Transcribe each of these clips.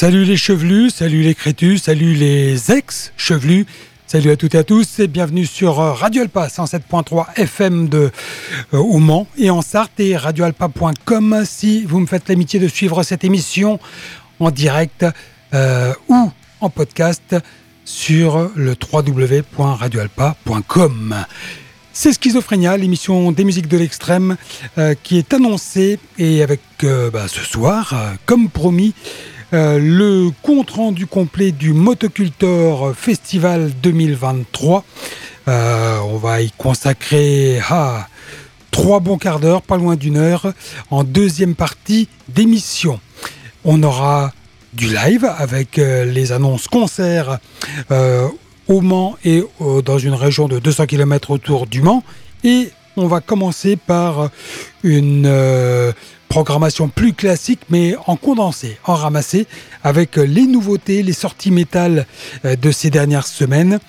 Salut les chevelus, salut les crétus, salut les ex-chevelus, salut à toutes et à tous et bienvenue sur euh, Radio Alpa 107.3 FM de euh, et en Sarthe et radioalpa.com si vous me faites l'amitié de suivre cette émission en direct euh, ou en podcast sur le www.radioalpa.com. C'est Schizophrénia, l'émission des musiques de l'extrême euh, qui est annoncée et avec bah, ce soir, comme promis, euh, le compte rendu complet du Motocultor Festival 2023. Euh, on va y consacrer ah, trois bons quarts d'heure, pas loin d'une heure, en deuxième partie d'émission. On aura du live avec euh, les annonces concerts au Mans et dans une région de 200 km autour du Mans. Et on va commencer par une programmation plus classique, mais en condensé, en ramassé, avec les nouveautés, les sorties métal euh, de ces dernières semaines.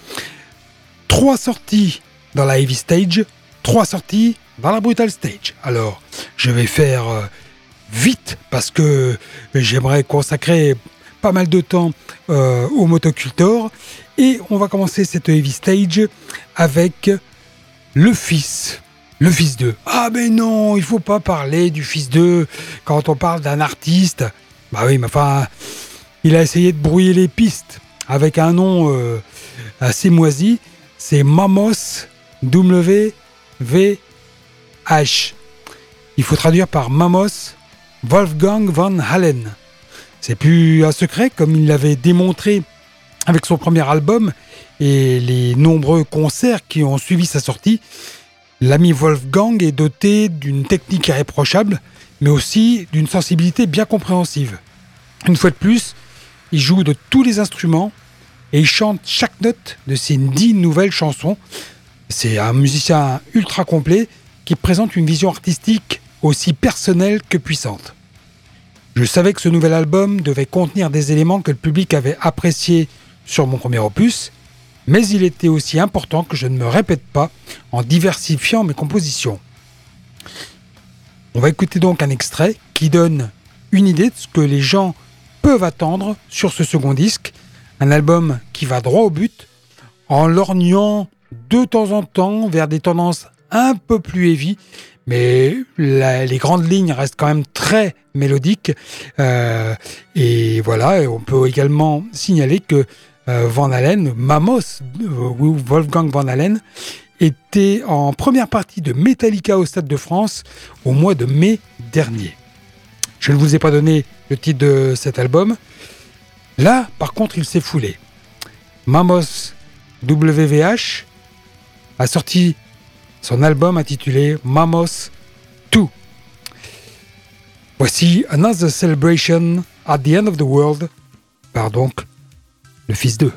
Trois sorties dans la Heavy Stage, trois sorties dans la Brutal Stage. Alors, je vais faire euh, vite parce que j'aimerais consacrer pas mal de temps euh, au motocultor. Et on va commencer cette Heavy Stage avec le fils le fils d'eux. Ah mais non, il faut pas parler du fils d'eux quand on parle d'un artiste. Bah oui, mais enfin, il a essayé de brouiller les pistes avec un nom euh, assez moisi. C'est Mamos W V H. Il faut traduire par Mamos Wolfgang von Halen. C'est plus un secret comme il l'avait démontré avec son premier album et les nombreux concerts qui ont suivi sa sortie. L'ami Wolfgang est doté d'une technique irréprochable, mais aussi d'une sensibilité bien compréhensive. Une fois de plus, il joue de tous les instruments et il chante chaque note de ses dix nouvelles chansons. C'est un musicien ultra complet qui présente une vision artistique aussi personnelle que puissante. Je savais que ce nouvel album devait contenir des éléments que le public avait appréciés sur mon premier opus, mais il était aussi important que je ne me répète pas en diversifiant mes compositions. On va écouter donc un extrait qui donne une idée de ce que les gens peuvent attendre sur ce second disque, un album qui va droit au but, en lorgnant de temps en temps vers des tendances un peu plus heavy, mais les grandes lignes restent quand même très mélodiques. Euh, et voilà, on peut également signaler que Van Halen, Mamos, euh, Wolfgang Van Halen, était en première partie de Metallica au Stade de France au mois de mai dernier. Je ne vous ai pas donné le titre de cet album. Là, par contre, il s'est foulé. Mamos WVH a sorti son album intitulé Mamos 2. Voici Another Celebration at the End of the World par donc le fils d'eux.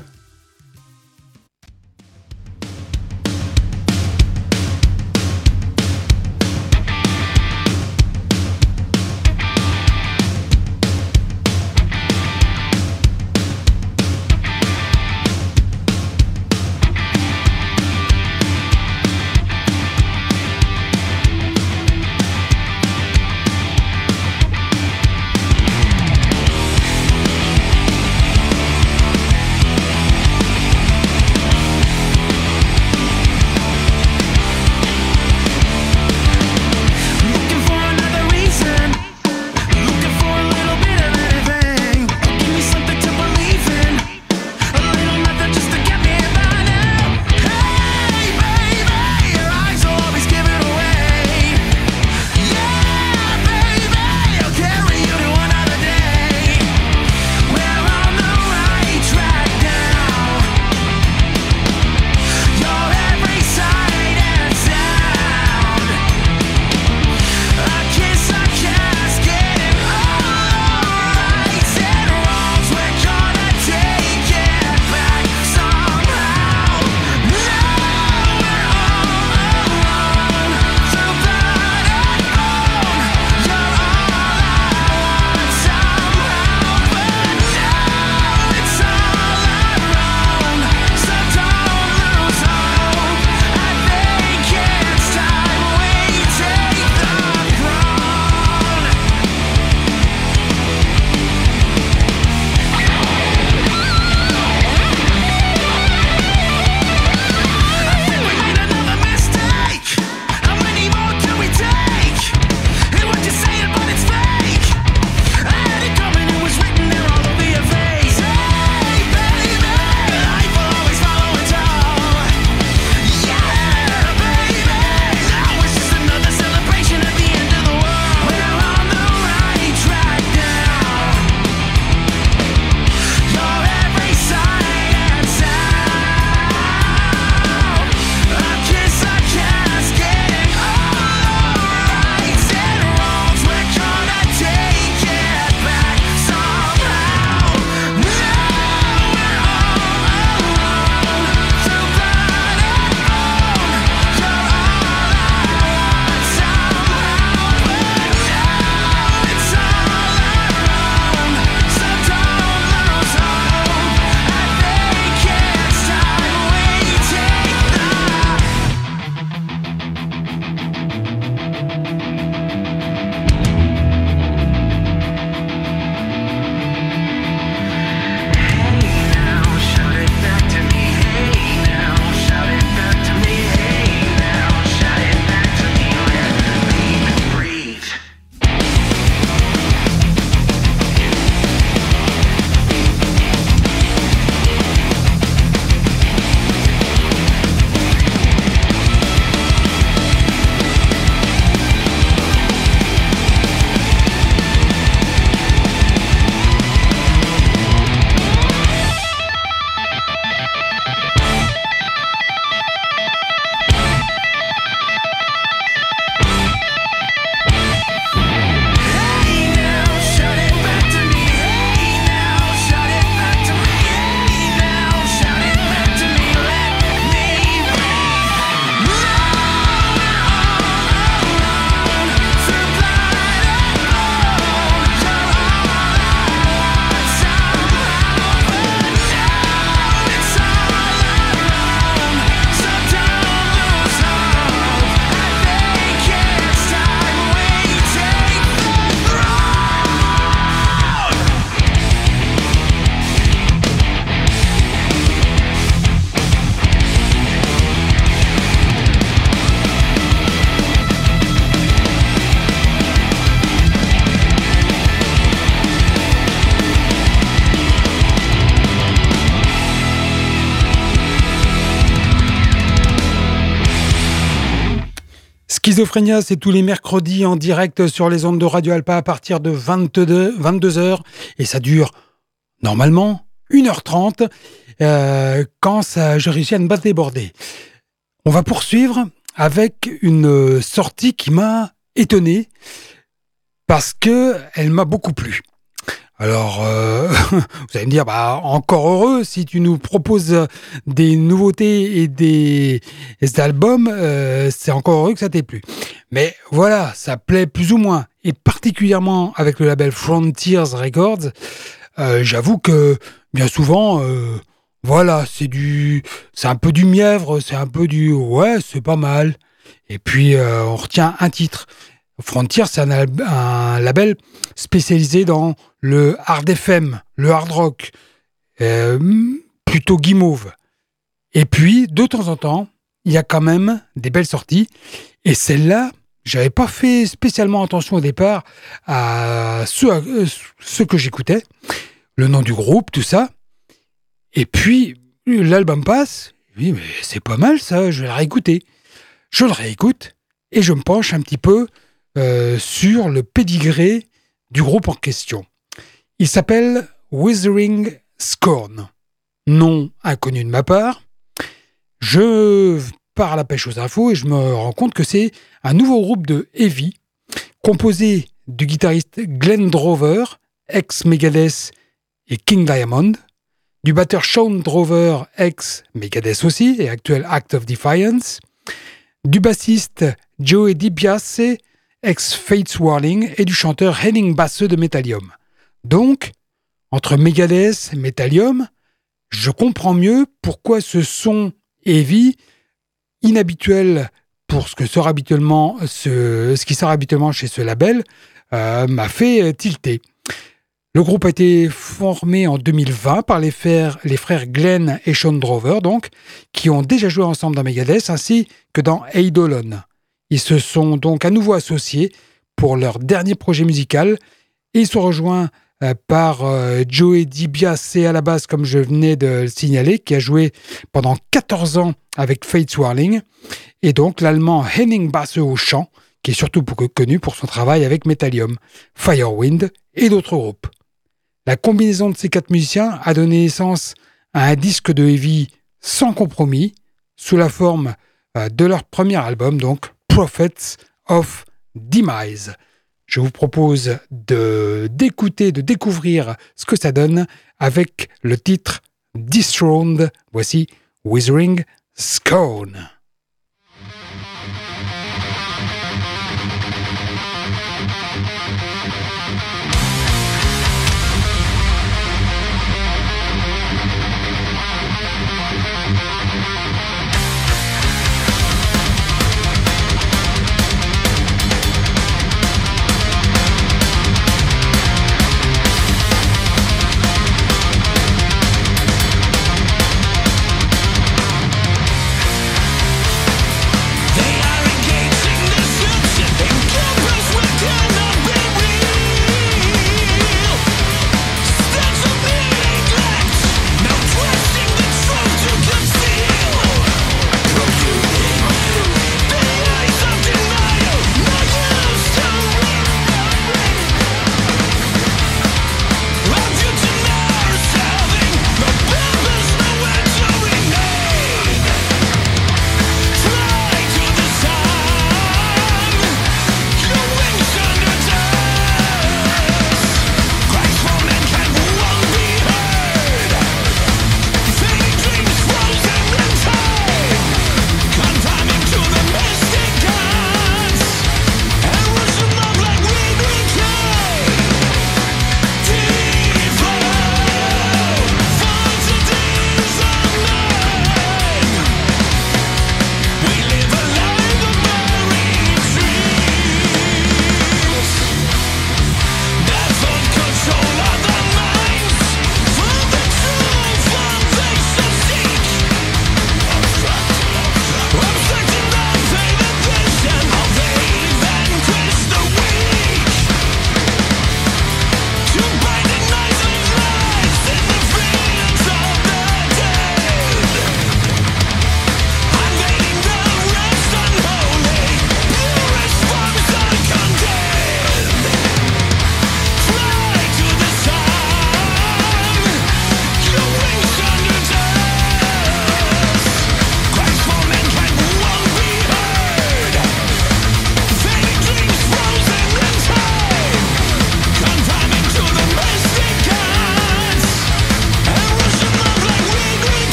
Schizophrénia, c'est tous les mercredis en direct sur les ondes de Radio Alpa à partir de 22, 22h et ça dure normalement 1h30 euh, quand ça, je réussis à ne pas déborder. On va poursuivre avec une sortie qui m'a étonné parce que elle m'a beaucoup plu. Alors, euh, vous allez me dire, bah, encore heureux si tu nous proposes des nouveautés et des, albums, euh, c'est encore heureux que ça t'ait plu. Mais voilà, ça plaît plus ou moins, et particulièrement avec le label Frontiers Records. Euh, j'avoue que bien souvent, voilà, c'est du, c'est un peu du mièvre, c'est un peu du, ouais, c'est pas mal. Et puis on retient un titre. Frontier, c'est un, label spécialisé dans le hard FM, le hard rock, euh, plutôt guimauve. Et puis, de temps en temps, il y a quand même des belles sorties. Et celle-là, j'avais pas fait spécialement attention au départ à ce, ce que j'écoutais, le nom du groupe, tout ça. Et puis, l'album passe. Oui, mais c'est pas mal ça, je vais le réécouter. Je le réécoute et je me penche un petit peu euh, sur le pédigré du groupe en question. Il s'appelle Withering Scorn. Nom inconnu de ma part. Je pars à la pêche aux infos et je me rends compte que c'est un nouveau groupe de heavy composé du guitariste Glenn Drover, ex-Megadeth et King Diamond, du batteur Sean Drover, ex-Megadeth aussi et actuel Act of Defiance, du bassiste Joey DiBiase, ex-Fates Warning, et du chanteur Henning Basse de Metallium. Donc, entre Megadeth et Metallium, je comprends mieux pourquoi ce son heavy, inhabituel pour ce, que sort habituellement, ce, ce qui sort habituellement chez ce label, euh, m'a fait tilter. Le groupe a été formé en 2020 par les frères, les frères Glenn et Sean Drover, donc, qui ont déjà joué ensemble dans Megadeth ainsi que dans Eidolon. Ils se sont donc à nouveau associés pour leur dernier projet musical et ils sont rejoints euh, par euh, Joey DiBiase à la base, comme je venais de le signaler, qui a joué pendant 14 ans avec Fate Swirling, et donc l'allemand Henning Basse au chant, qui est surtout connu pour son travail avec Metallium, Firewind et d'autres groupes. La combinaison de ces quatre musiciens a donné naissance à un disque de heavy sans compromis, sous la forme euh, de leur premier album, donc Prophets of Demise. Je vous propose de d'écouter, de découvrir ce que ça donne avec le titre Dethroned. Voici Withering Scone.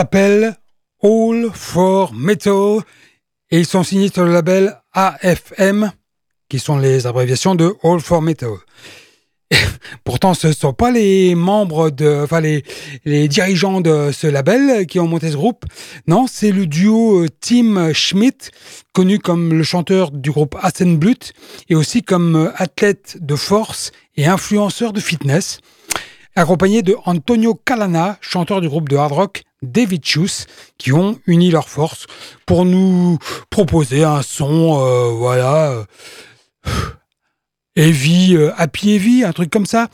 Ils s'appellent All for Metal et ils sont signés sur le label AFM, qui sont les abréviations de All for Metal. Pourtant, ce ne sont pas les membres de, enfin les, les dirigeants de ce label qui ont monté ce groupe. Non, c'est le duo euh, Tim Schmidt, connu comme le chanteur du groupe Assenblut et aussi comme euh, athlète de force et influenceur de fitness, accompagné de Antonio Calana, chanteur du groupe de hard rock David Chus, qui ont uni leurs forces pour nous proposer un son, euh, voilà heavy, euh, happy heavy, un truc comme ça.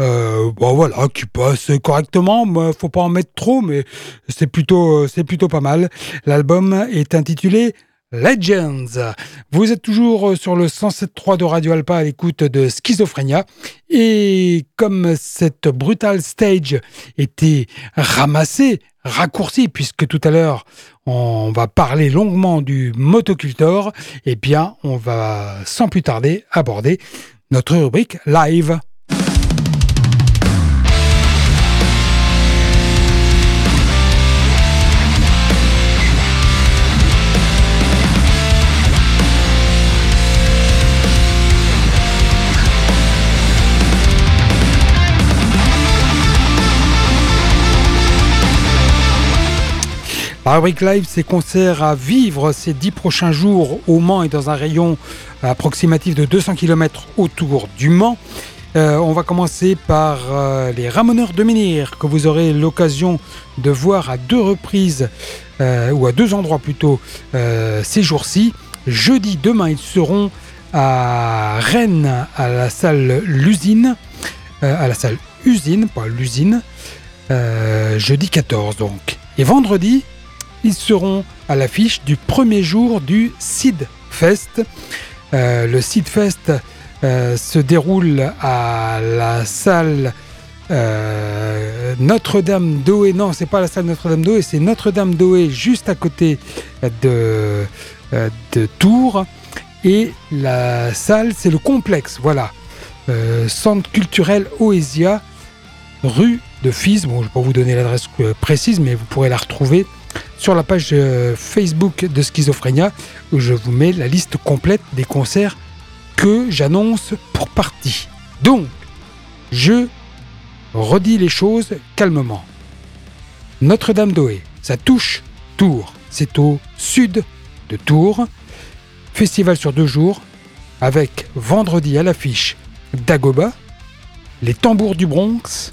Euh, bon voilà, qui passe correctement. Faut pas en mettre trop, mais c'est plutôt, euh, c'est plutôt pas mal. L'album est intitulé Legends. Vous êtes toujours sur le 107.3 de Radio Alpa à l'écoute de Schizophrénia. Et comme cette brutale stage était ramassée, raccourcie, puisque tout à l'heure on va parler longuement du motocultor, eh bien on va sans plus tarder aborder notre rubrique live. Rubrique live, c'est concert à vivre ces dix prochains jours au Mans et dans un rayon approximatif de 200 km autour du Mans. Euh, on va commencer par euh, les Ramoneurs de Menhir que vous aurez l'occasion de voir à deux reprises, euh, ou à deux endroits plutôt, ces jours-ci. Jeudi, demain, ils seront à Rennes, à la salle L'Usine, à la salle Usine, pas l'usine, jeudi 14 donc. Et vendredi, ils seront à l'affiche du premier jour du Seed Fest. Euh, le Seed Fest euh, se déroule à la salle euh, Notre-Dame d'Oé. Non, c'est pas la salle Notre-Dame d'Oé, c'est Notre-Dame d'Oé juste à côté de, de Tours. Et la salle, c'est le complexe, voilà. Centre culturel Oesia, rue de Fils. Bon, je ne vais pas vous donner l'adresse précise, mais vous pourrez la retrouver sur la page euh, Facebook de Schizophrénia où je vous mets la liste complète des concerts que j'annonce pour partie. Donc, je redis les choses calmement. Notre-Dame d'Oé, ça touche Tours. C'est au sud de Tours. Festival sur deux jours avec vendredi à l'affiche Dagoba, les tambours du Bronx,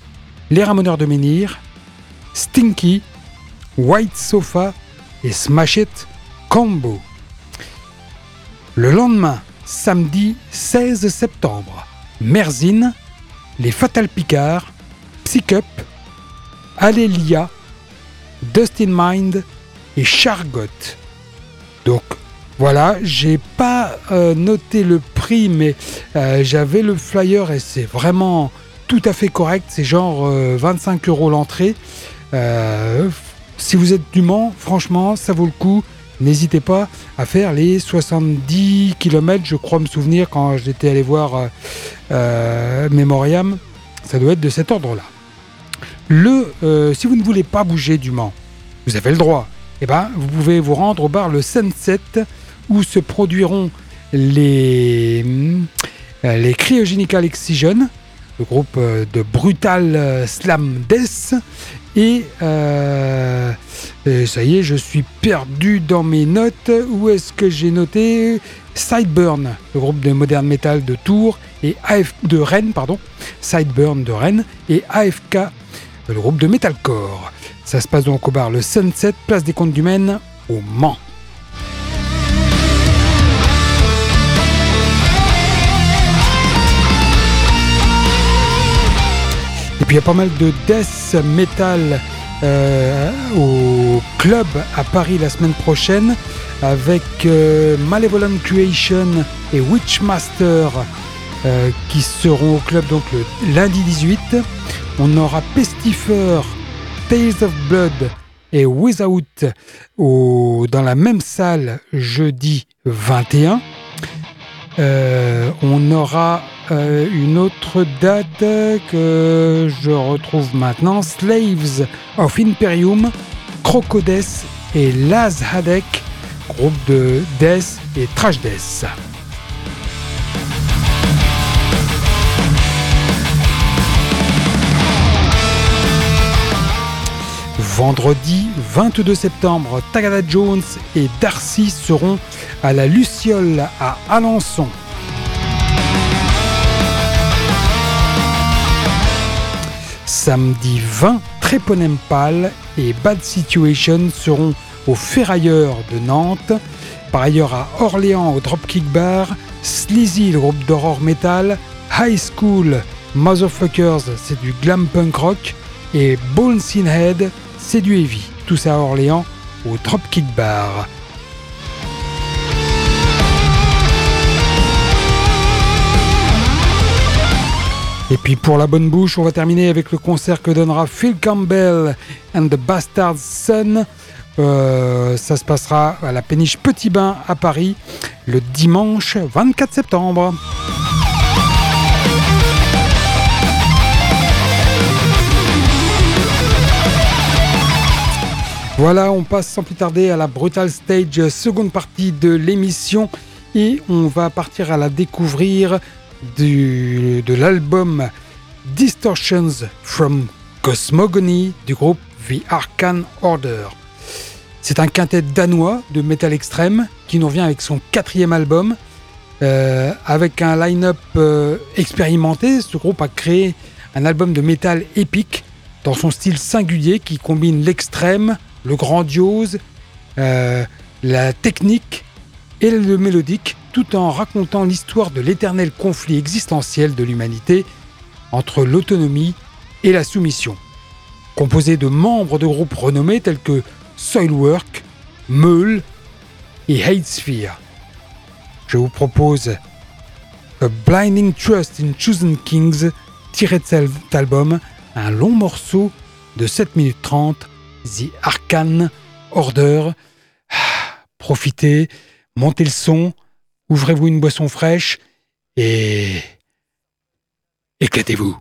les ramoneurs de menhir, Stinky, White Sofa et Smash It Combo. Le lendemain, samedi 16 septembre, Merzine, les Fatal Picard, Psycup, Alélia, Dustin Mind et Chargot. Donc voilà, j'ai pas euh, noté le prix, mais euh, j'avais le flyer et c'est vraiment tout à fait correct. C'est genre 25 euh, euros l'entrée. Si vous êtes du Mans, franchement, ça vaut le coup. N'hésitez pas à faire les 70 km, je crois me souvenir quand j'étais allé voir euh, euh, Memoriam. Ça doit être de cet ordre-là. Le, euh, si vous ne voulez pas bouger du Mans, vous avez le droit. Eh ben, vous pouvez vous rendre au bar le Sunset où se produiront les, les Cryogenical Excision, le groupe de Brutal Slam Death euh, et, ça y est, je suis perdu dans mes notes. Où est-ce que j'ai noté Sideburn, le groupe de modern metal de Tours et AF de Rennes, pardon. Sideburn de Rennes et AFK, le groupe de metalcore. Ça se passe donc au bar Le Sunset, place des Comptes du Maine, au Mans. Puis il y a pas mal de death metal euh, au club à Paris la semaine prochaine avec euh, Malevolent Creation et Witchmaster euh, qui seront au club donc le lundi 18. On aura Pestifer, Tales of Blood et Without au, dans la même salle jeudi 21. on aura euh, une autre date que je retrouve maintenant, Slaves of Imperium, Crocodes et Laz Hadek, groupe de death et trash death. Vendredi 22 septembre, Tagada Jones et Darcy seront à la Luciole à Alençon. Samedi 20, Tréponempal et Bad Situation seront au Ferrailleur de Nantes. Par ailleurs, à Orléans, au Dropkick Bar, Sleazy, le groupe d'horror metal, High School, Motherfuckers, c'est du glam punk rock, et Bones in Head, c'est du heavy. Tout ça à Orléans, au Dropkick Bar. Et puis pour la bonne bouche, on va terminer avec le concert que donnera Phil Campbell and the Bastard Son. Euh, ça se passera à la péniche Petit Bain à Paris le dimanche 24 septembre. Voilà, on passe sans plus tarder à la Brutal Stage, seconde partie de l'émission, et on va partir à la découvrir de l'album Distortions from Cosmogony du groupe The Arcane Order. C'est un quintet danois de metal extrême qui nous revient avec son quatrième album. Euh, avec un line-up euh, expérimenté, ce groupe a créé un album de métal épique dans son style singulier qui combine l'extrême, le grandiose, euh, la technique et le mélodique, tout en racontant l'histoire de l'éternel conflit existentiel de l'humanité entre l'autonomie et la soumission. Composé de membres de groupes renommés tels que Soilwork, Meul et Hatesphere. Je vous propose A Blinding Trust in Chosen Kings, tiré de cet album, un long morceau de 7 minutes 30 The Arcane Order. Ah, profitez, montez le son, ouvrez-vous une boisson fraîche et éclatez-vous.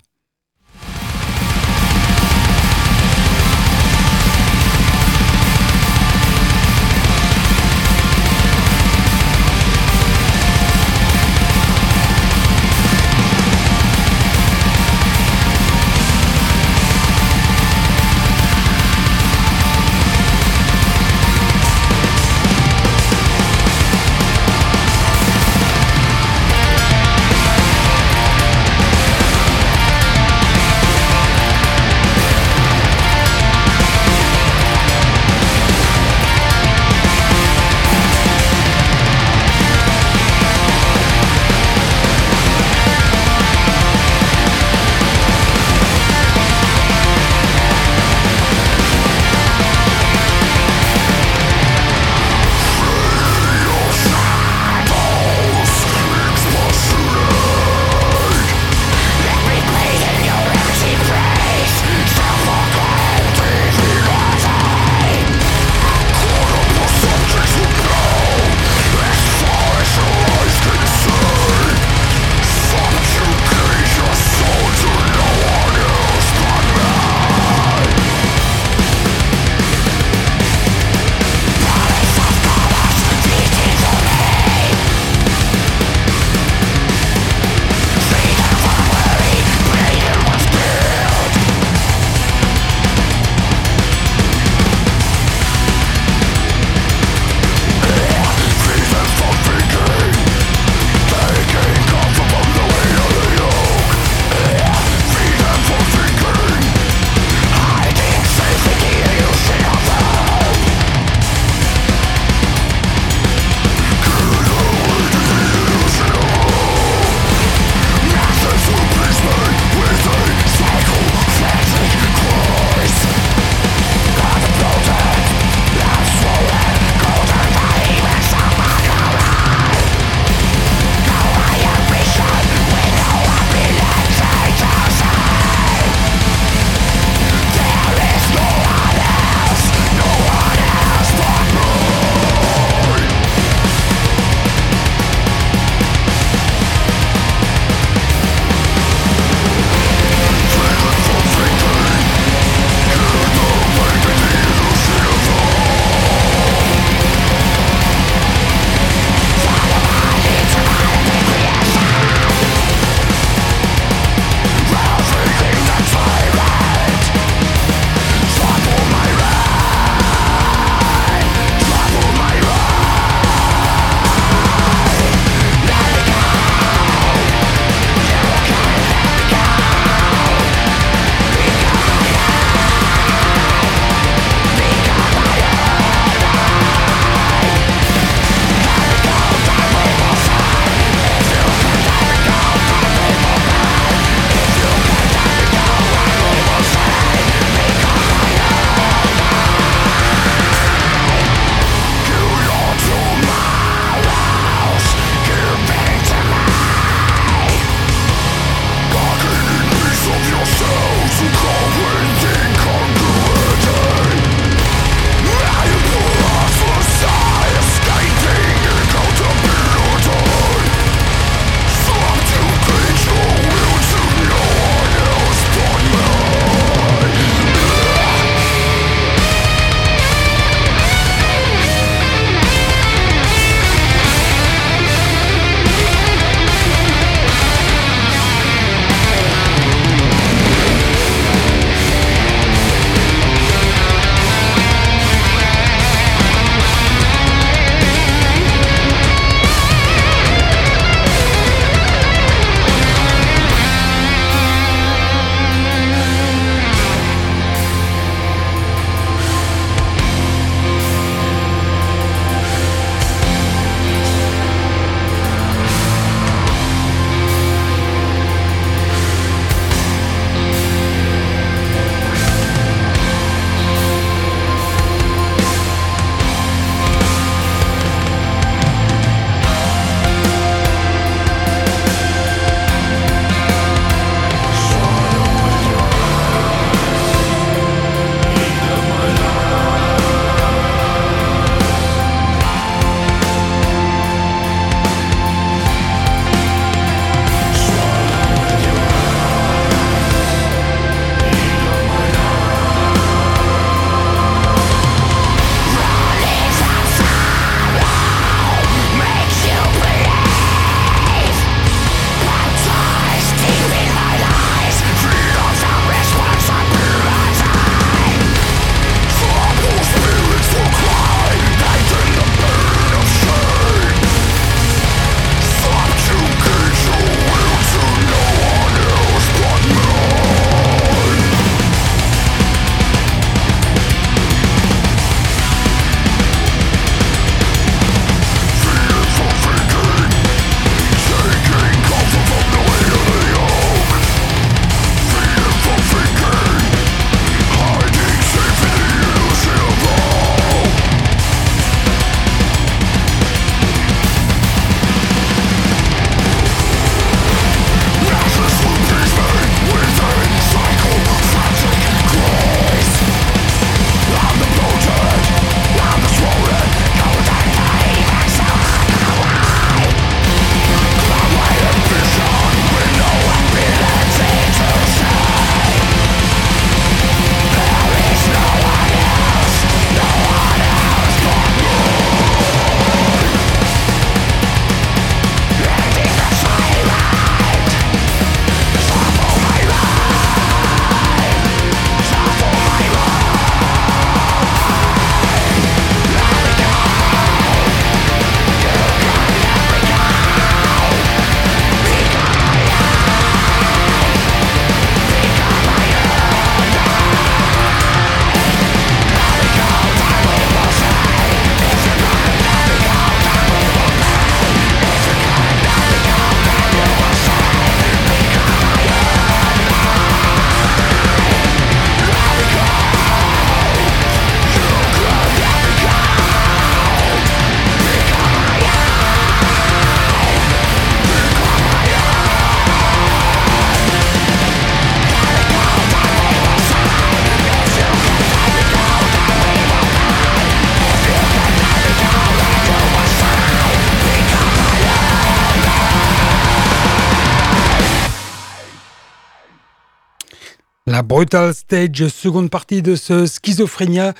Brutal Stage, seconde partie de ce Schizophrénia.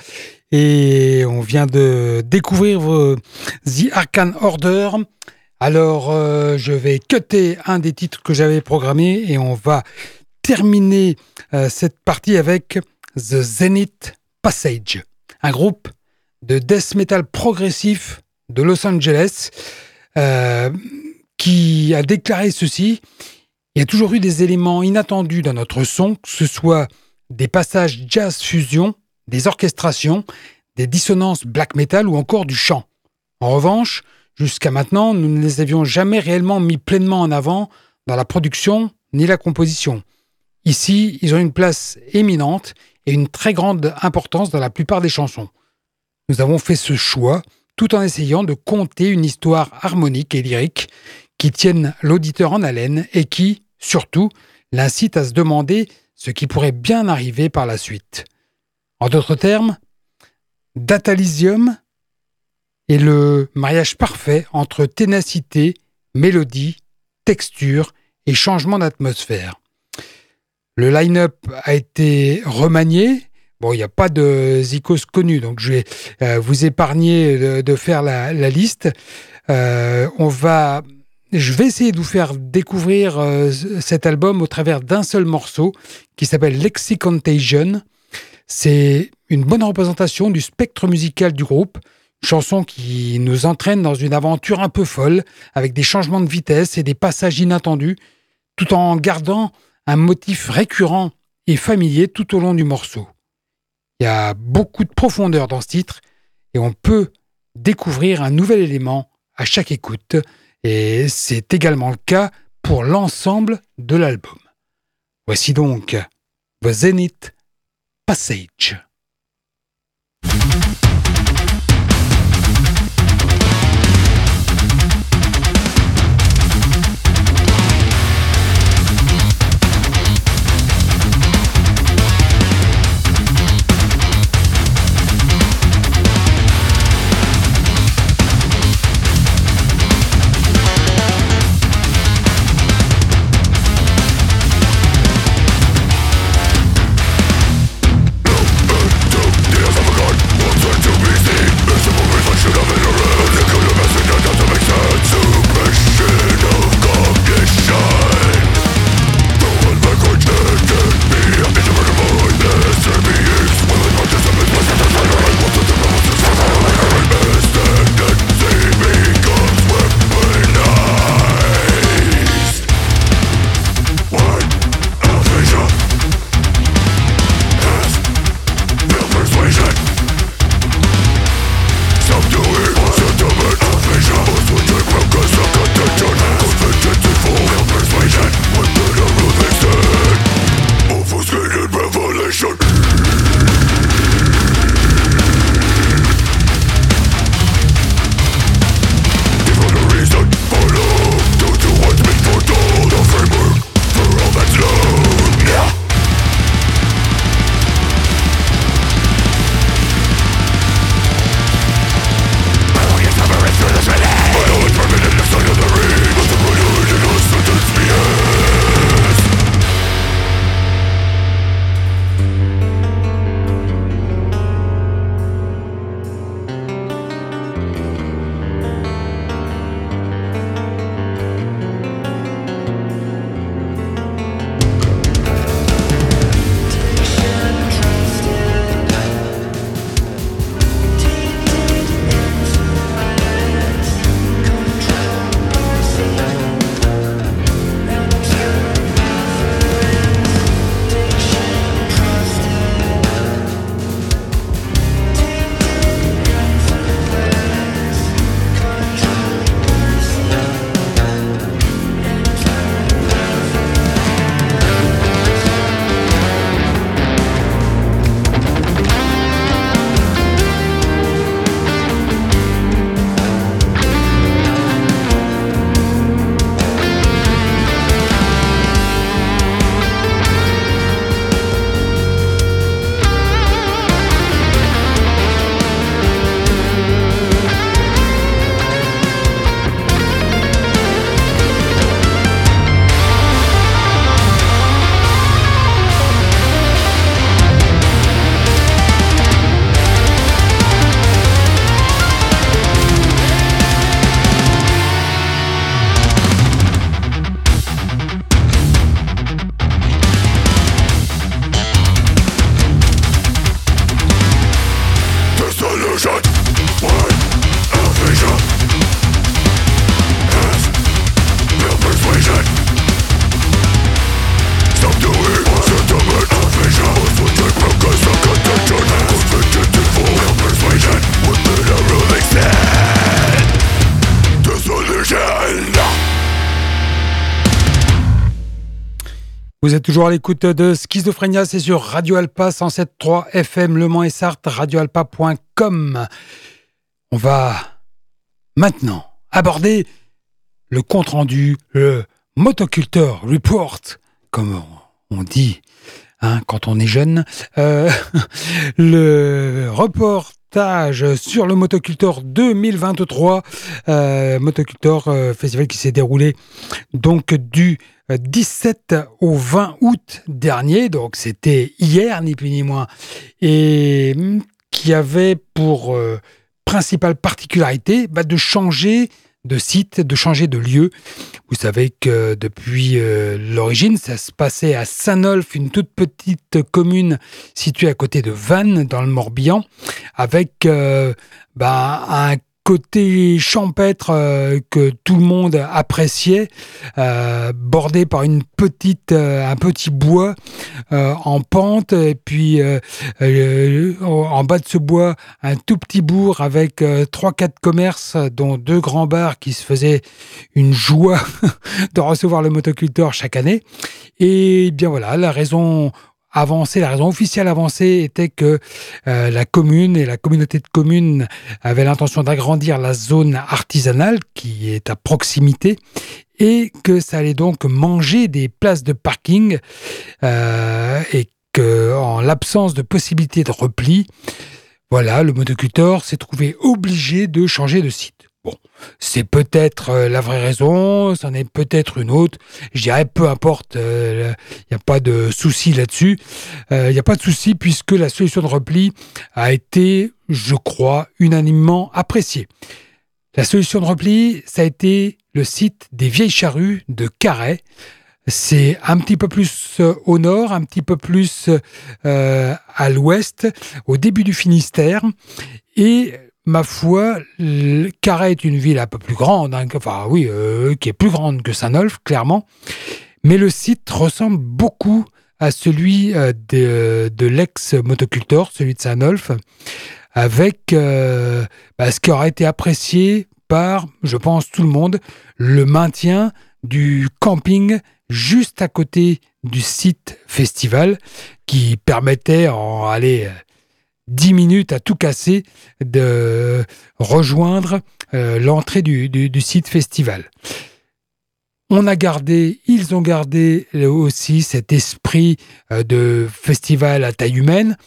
Et on vient de découvrir The Arcane Order. Alors, euh, je vais cutter un des titres que j'avais programmé et on va terminer euh, cette partie avec The Zenith Passage, un groupe de death metal progressif de Los Angeles euh, qui a déclaré ceci. Il y a toujours eu des éléments inattendus dans notre son, que ce soit des passages jazz fusion, des orchestrations, des dissonances black metal ou encore du chant. En revanche, jusqu'à maintenant, nous ne les avions jamais réellement mis pleinement en avant dans la production ni la composition. Ici, ils ont une place éminente et une très grande importance dans la plupart des chansons. Nous avons fait ce choix tout en essayant de conter une histoire harmonique et lyrique qui tienne l'auditeur en haleine et qui, surtout, l'incite à se demander ce qui pourrait bien arriver par la suite. En d'autres termes, Datalysium est le mariage parfait entre ténacité, mélodie, texture et changement d'atmosphère. Le line-up a été remanié. Bon, il n'y a pas de zikos connus, donc je vais euh, vous épargner de, faire la, liste. Euh, on va je vais essayer de vous faire découvrir euh, cet album au travers d'un seul morceau qui s'appelle Lexicontagion. C'est une bonne représentation du spectre musical du groupe, une chanson qui nous entraîne dans une aventure un peu folle, avec des changements de vitesse et des passages inattendus, tout en gardant un motif récurrent et familier tout au long du morceau. Il y a beaucoup de profondeur dans ce titre et on peut découvrir un nouvel élément à chaque écoute. Et c'est également le cas pour l'ensemble de l'album. Voici donc The Zenith Passage. Toujours à l'écoute de Schizophrénia, c'est sur Radio Alpa 107.3 FM Le Mans et Sarthe, radioalpa.com. On va maintenant aborder le compte-rendu, le Motoculteur Report, comme on dit hein, quand on est jeune. Euh, le reportage sur le Motoculteur 2023, euh, euh, festival qui s'est déroulé donc du 17 au 20 août dernier, donc c'était hier ni plus ni moins, et qui avait pour euh, principale particularité bah, de changer de site, de changer de lieu. Vous savez que depuis euh, l'origine, ça se passait à Saint-Nolf, une toute petite commune située à côté de Vannes, dans le Morbihan, avec euh, bah, un côté champêtre euh, que tout le monde appréciait, euh, bordé par une petite, euh, un petit bois en pente, et puis en bas de ce bois, un tout petit bourg avec trois, quatre commerces, dont deux grands bars qui se faisaient une joie de recevoir le motoculteur chaque année. Et bien voilà, la raison la raison officielle avancée était que euh, la commune et la communauté de communes avaient l'intention d'agrandir la zone artisanale qui est à proximité et que ça allait donc manger des places de parking euh, et que en l'absence de possibilité de repli, voilà, le motoculteur s'est trouvé obligé de changer de site. Bon, c'est peut-être euh, la vraie raison, c'en est peut-être une autre. Je dirais peu importe, il euh, n'y a pas de souci là-dessus. Il euh, n'y a pas de souci puisque la solution de repli a été, je crois, unanimement appréciée. La solution de repli, ça a été le site des Vieilles Charrues de Carhaix. C'est un petit peu plus au nord, un petit peu plus à l'ouest, au début du Finistère. Et ma foi, Carré est une ville un peu plus grande, hein, enfin oui, euh, qui est plus grande que Saint-Nolf, clairement, mais le site ressemble beaucoup à celui euh, de, l'ex-motoculteur, celui de Saint-Nolf, avec euh, bah, ce qui aurait été apprécié par, je pense, tout le monde, le maintien du camping juste à côté du site festival qui permettait en aller 10 minutes à tout casser de rejoindre euh, l'entrée du, site festival. On a gardé, ils ont gardé aussi cet esprit euh, de festival à taille humaine.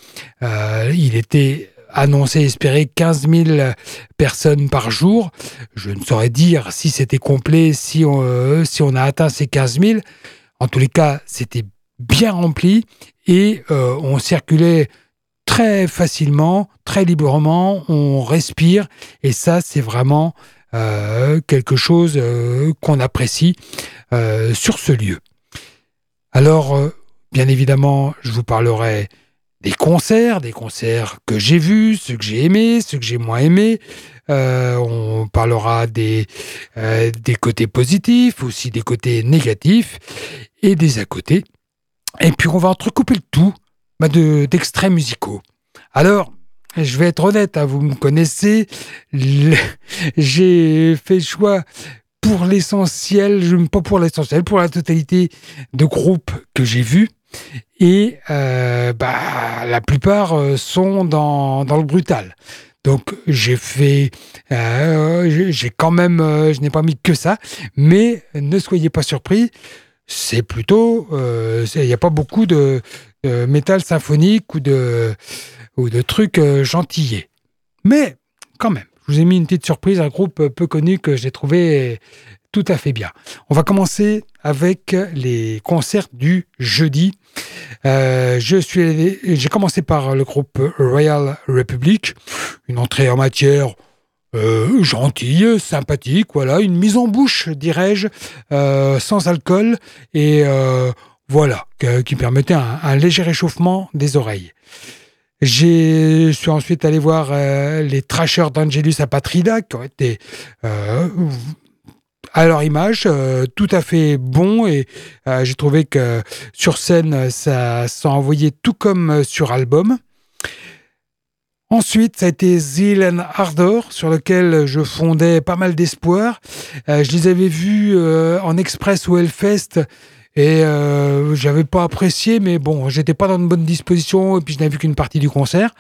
Euh, il était annoncé, espéré 15 000 personnes par jour. Je ne saurais dire si c'était complet, si on, si on a atteint ces 15 000. En tous les cas, c'était bien rempli et on circulait très facilement, très librement, on respire et ça c'est vraiment euh, quelque chose euh, qu'on apprécie euh, sur ce lieu. Alors, bien évidemment, je vous parlerai des concerts, des concerts que j'ai vus, ceux que j'ai aimés, ceux que j'ai moins aimés. on parlera des, des côtés positifs, aussi des côtés négatifs et des à côté. Et puis on va entrecouper le tout bah, d'extraits musicaux. Alors, je vais être honnête, hein, vous me connaissez, j'ai fait choix pour l'essentiel, pas pour l'essentiel, pour la totalité de groupes que j'ai vus. Et euh, bah, la plupart euh, sont dans, dans le brutal. Donc j'ai fait, euh, j'ai quand même, je n'ai pas mis que ça, mais ne soyez pas surpris, c'est plutôt, il n'y a pas beaucoup de, de métal symphonique ou de, ou de trucs euh, gentillés. Mais quand même, je vous ai mis une petite surprise, un groupe peu connu que j'ai trouvé tout à fait bien. On va commencer avec les concerts du jeudi. Euh, je suis, j'ai commencé par le groupe Royal Republic, une entrée en matière euh, gentille, sympathique, voilà, une mise en bouche, dirais-je, sans alcool et voilà, qui permettait un, léger réchauffement des oreilles. Je suis ensuite allé voir euh, les Trashers d'Angelus à Patrida, qui ont été euh, à leur image, euh, tout à fait bon et j'ai trouvé que sur scène, ça envoyé tout comme sur album. Ensuite, ça a été Zeal and Ardor, sur lequel je fondais pas mal d'espoir. je les avais vus en express au Hellfest Et euh, j'avais pas apprécié, mais bon, j'étais pas dans une bonne disposition et puis je n'avais vu qu'une partie du concert.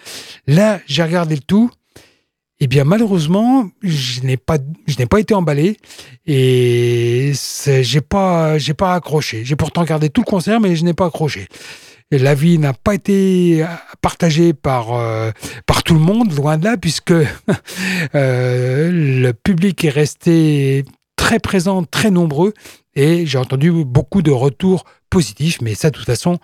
Là, j'ai regardé le tout. Et eh bien malheureusement, je n'ai pas, je n'ai pas été emballé et j'ai pas, j'ai pas accroché. J'ai pourtant regardé tout le concert, mais je n'ai pas accroché. L'avis n'a pas été partagé par, euh, par tout le monde, loin de là, puisque euh, le public est resté très présent, très nombreux, et j'ai entendu beaucoup de retours positifs, mais ça, de toute façon,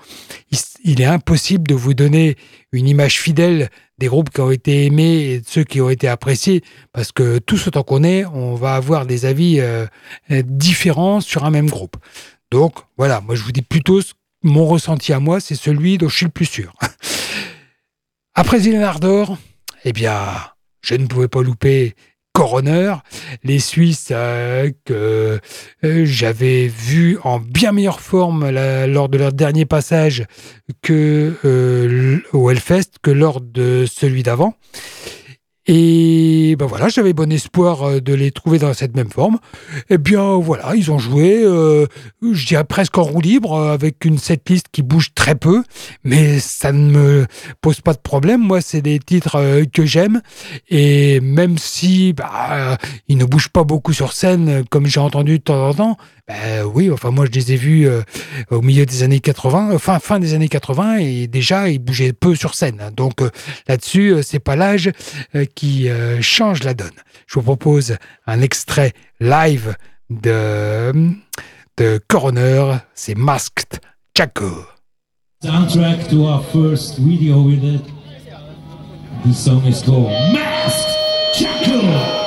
il, est impossible de vous donner une image fidèle des groupes qui ont été aimés et de ceux qui ont été appréciés, parce que tout ce qu'on est, on va avoir des avis euh, différents sur un même groupe. Donc voilà, moi je vous dis plutôt mon ressenti à moi, c'est celui dont je suis le plus sûr. Après Zéline Ardor, eh bien, je ne pouvais pas louper Coroner, les Suisses euh, que euh, j'avais vus en bien meilleure forme lors de leur dernier passage que euh, au Hellfest que lors de celui d'avant. Et ben voilà, j'avais bon espoir euh, de les trouver dans cette même forme. Et eh bien voilà, ils ont joué, euh, je dirais presque en roue libre, euh, avec une setlist qui bouge très peu, mais ça ne me pose pas de problème. Moi, c'est des titres que j'aime, et même si bah, ils ne bougent pas beaucoup sur scène, comme j'ai entendu de temps en temps, ben oui, enfin moi je les ai vus euh, au milieu des années 80, euh, fin, fin des années 80 et déjà ils bougeaient peu sur scène. Hein. Donc euh, là-dessus, c'est pas l'âge qui change la donne. Je vous propose un extrait live de, de Coroner, c'est Masked Chaco. Soundtrack to our first video with it. Song is called Masked Chaco.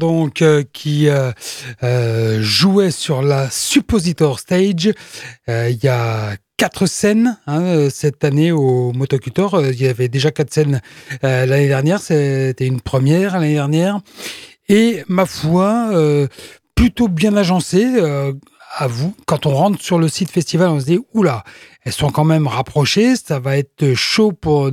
Donc euh, qui euh, euh, jouait sur la Suppositor Stage. Il y a quatre scènes hein, cette année au Motocultor. Il y avait déjà quatre scènes l'année dernière. C'était une première l'année dernière. Et ma foi, plutôt bien agencé. À quand on rentre sur le site festival, on se dit oula, elles sont quand même rapprochées. Ça va être chaud pour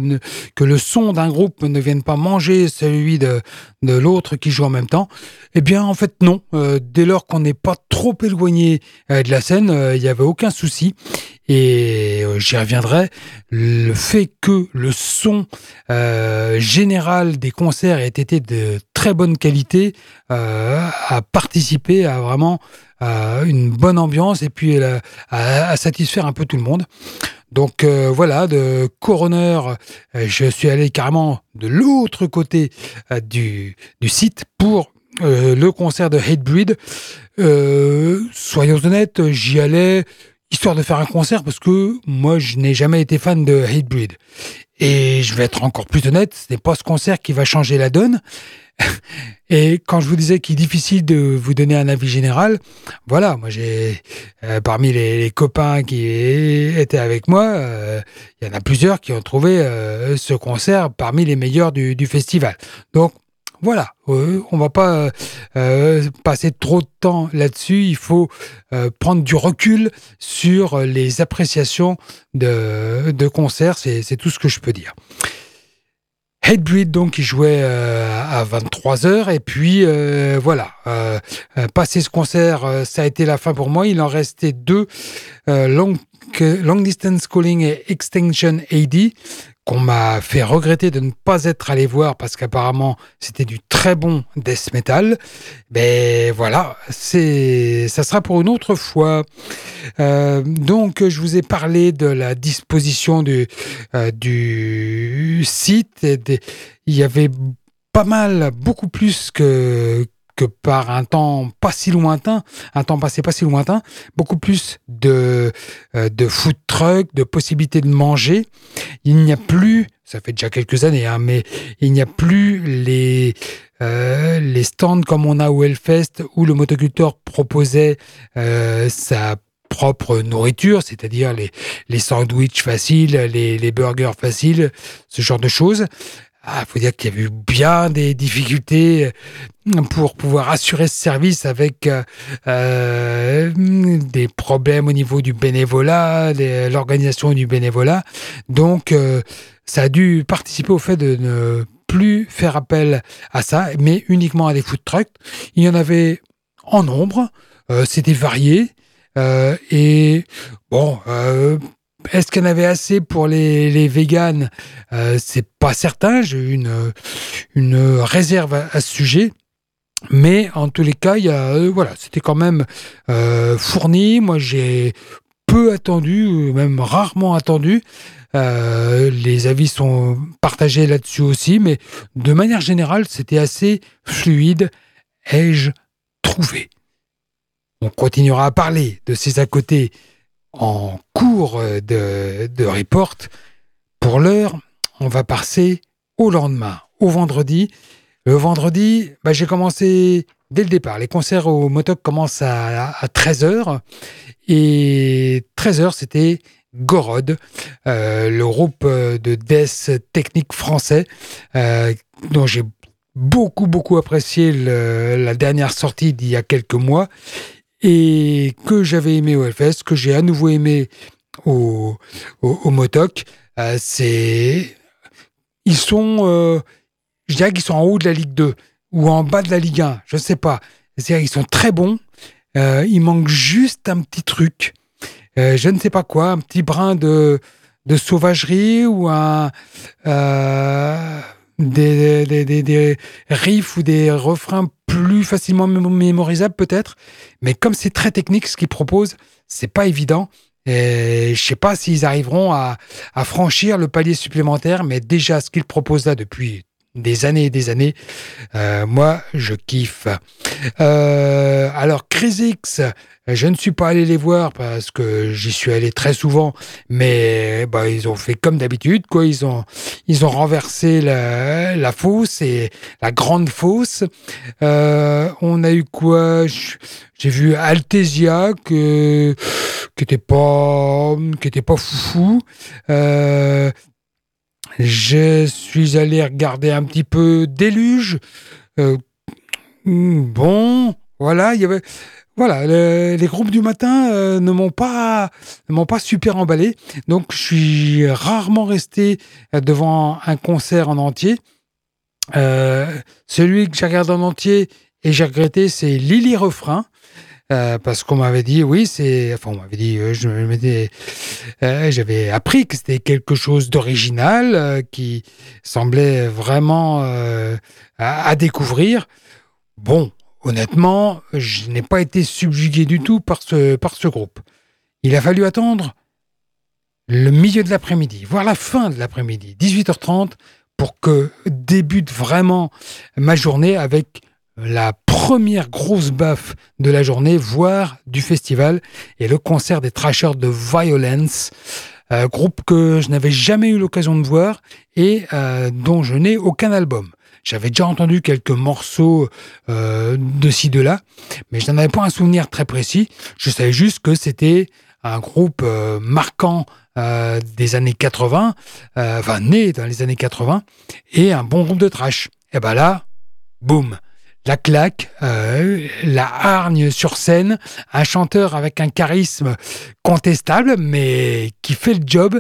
que le son d'un groupe ne vienne pas manger celui de, de l'autre qui joue en même temps. Eh bien, en fait, non. Euh, dès lors qu'on n'est pas trop éloigné euh, de la scène, euh, il n'y avait aucun souci. Et j'y reviendrai. Le fait que le son général des concerts ait été de très bonne qualité a participé à vraiment une bonne ambiance et puis à satisfaire un peu tout le monde. Donc euh, voilà, de Coroner, euh, je suis allé carrément de l'autre côté euh, du, du, site pour le concert de Hatebreed. soyons honnêtes, j'y allais histoire de faire un concert parce que moi je n'ai jamais été fan de Hatebreed. Et je vais être encore plus honnête, ce n'est pas ce concert qui va changer la donne. Et quand je vous disais qu'il est difficile de vous donner un avis général, voilà, moi j'ai euh, parmi les, copains qui étaient avec moi, euh, il y en a plusieurs qui ont trouvé euh, ce concert parmi les meilleurs du, du festival. Donc voilà, on va pas passer trop de temps là-dessus. Il faut prendre du recul sur les appréciations de, concerts. C'est tout ce que je peux dire. Headbreed donc il jouait euh, à 23h et puis euh, voilà euh, passer ce concert ça a été la fin pour moi il en restait deux long, long Distance Calling et Extinction AD qu'on m'a fait regretter de ne pas être allé voir parce qu'apparemment c'était du très bon death metal. Mais voilà, c'est ça sera pour une autre fois. Euh, donc je vous ai parlé de la disposition du, euh, du site. il y avait pas mal, beaucoup plus que, que par un temps pas si lointain, un temps passé pas si lointain, beaucoup plus de, euh, de food truck, de possibilités de manger. Il n'y a plus, ça fait déjà quelques années, hein, mais il n'y a plus les, euh, les stands comme on a au Hellfest où le motoculteur proposait euh, sa propre nourriture, c'est-à-dire les, les sandwichs faciles, les, les burgers faciles, ce genre de choses. Ah, faut dire qu'il y a eu bien des difficultés euh, pour pouvoir assurer ce service avec euh, euh, des problèmes au niveau du bénévolat, l'organisation du bénévolat. Donc, ça a dû participer au fait de ne plus faire appel à ça, mais uniquement à des food trucks. Il y en avait en nombre, c'était varié. et bon, est-ce qu'il y en avait assez pour les, véganes? Euh, C'est pas certain. J'ai eu une, réserve à, ce sujet. Mais en tous les cas, euh, voilà, c'était quand même euh, fourni. Moi, j'ai peu attendu, même rarement attendu. les avis sont partagés là-dessus aussi, mais de manière générale, c'était assez fluide. Ai-je trouvé? On continuera à parler de ces à côté en cours de, report. Pour l'heure, on va passer au lendemain, au vendredi. Le vendredi, bah, j'ai commencé dès le départ. Les concerts au Motoc commencent à, 13h. Et 13h, c'était Gorod, euh, le groupe de death technique français, euh, dont j'ai beaucoup, beaucoup apprécié la dernière sortie d'il y a quelques mois et que j'avais aimé au Hellfest, que j'ai à nouveau aimé au, Motoc, euh, c'est. Ils sont. Euh, je dirais qu'ils sont en haut de la Ligue 2 ou en bas de la Ligue 1, je ne sais pas. C'est-à-dire qu'ils sont très bons. Euh, il manque juste un petit truc. je ne sais pas quoi, un petit brin de, de sauvagerie ou un des, des, des, riffs ou des refrains plus facilement mémorisables peut-être. Mais comme c'est très technique ce qu'ils proposent, c'est pas évident. Et je sais pas s'ils arriveront à, à, franchir le palier supplémentaire, mais déjà ce qu'ils proposent là depuis des années et des années. moi, je kiffe. alors, Crisix, je ne suis pas allé les voir parce que j'y suis allé très souvent, mais bah, ils ont fait comme d'habitude, quoi. Ils ont, ils ont renversé la, fosse et la grande fosse. Euh, on a eu quoi? J'ai vu Altesia que qui était pas, qui pas foufou. Je suis allé regarder un petit peu Déluge. Euh, bon, voilà, il y avait voilà, les groupes du matin euh, ne m'ont pas m'ont pas super emballé, donc je suis rarement resté devant un concert en entier. Euh, celui que j'ai regardé en entier et j'ai regretté, c'est Lily Refrain. Parce qu'on m'avait dit, oui, c'est. Enfin, on m'avait dit, je j'avais appris que c'était quelque chose d'original qui semblait vraiment à, découvrir. Bon, Honnêtement, je n'ai pas été subjugué du tout par ce, par ce groupe. Il a fallu attendre le milieu de l'après-midi, voire la fin de l'après-midi, 18h30, pour que débute vraiment ma journée avec la première grosse baffe de la journée, voire du festival, et le concert des Trashers de Violence, euh, groupe que je n'avais jamais eu l'occasion de voir et euh, dont je n'ai aucun album. J'avais déjà entendu quelques morceaux euh, de ci, de là, mais je n'en avais pas un souvenir très précis. Je savais juste que c'était un groupe euh, marquant des années 80, enfin né dans les années 80, et un bon groupe de trash. Et ben là, boum, la claque, la hargne sur scène, un chanteur avec un charisme contestable, mais qui fait le job.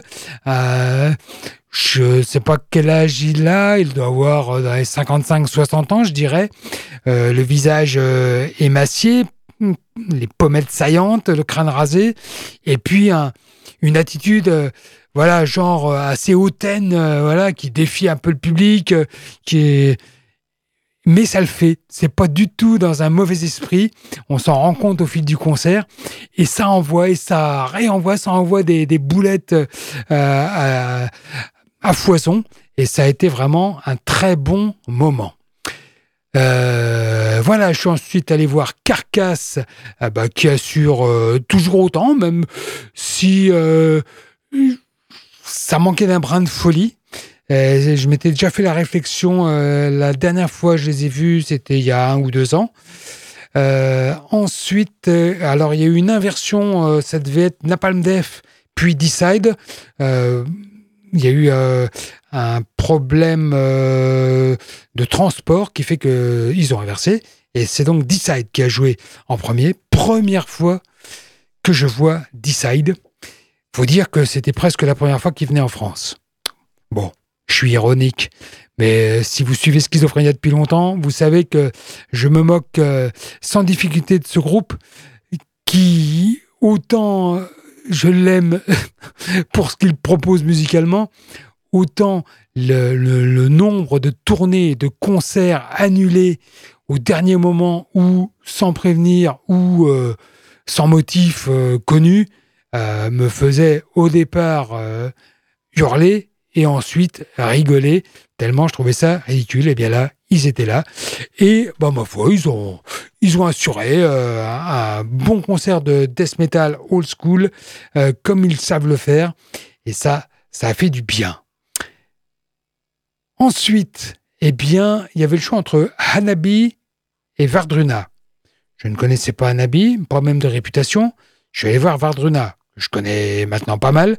Je sais pas quel âge il a, il doit avoir euh, dans les 55-60 ans, je dirais. Euh, le visage euh, émacié, les pommettes saillantes, le crâne rasé, et puis une attitude, voilà, genre assez hautaine, voilà, qui défie un peu le public, qui est mais ça le fait. C'est pas du tout dans un mauvais esprit. On s'en rend compte au fil du concert et ça envoie et ça réenvoie, ça envoie des, boulettes à, à foison et ça a été vraiment un très bon moment. Euh, voilà, je suis ensuite allé voir Carcasse, euh, bah, qui assure euh, toujours autant, même si ça manquait d'un brin de folie. Je m'étais déjà fait la réflexion, la dernière fois que je les ai vus, c'était il y a un ou deux ans. ensuite, alors il y a eu une inversion, ça devait être Napalm Death, puis Decide il y a eu euh, un problème euh, de transport qui fait qu'ils ont inversé. Et c'est donc Decide qui a joué en premier. Première fois que je vois Decide. Faut dire que c'était presque la première fois qu'il venait en France. Bon, je suis ironique, mais si vous suivez Schizophrénia depuis longtemps, vous savez que je me moque euh, sans difficulté de ce groupe qui, autant je l'aime pour ce qu'il propose musicalement, autant le, nombre de tournées, de concerts annulés au dernier moment ou sans prévenir ou euh, sans motif euh, connu euh, me faisait au départ hurler et ensuite rigoler tellement je trouvais ça ridicule. Et bien là, ils étaient là. Et bah, ma foi, ils ont, assuré euh, un, bon concert de death metal old school, euh, comme ils savent le faire. Et ça, ça a fait du bien. Ensuite, eh bien, il y avait le choix entre Hanabi et Vardruna. Je ne connaissais pas Hanabi, pas même de réputation. Je suis allé voir Vardruna, que je connais maintenant pas mal.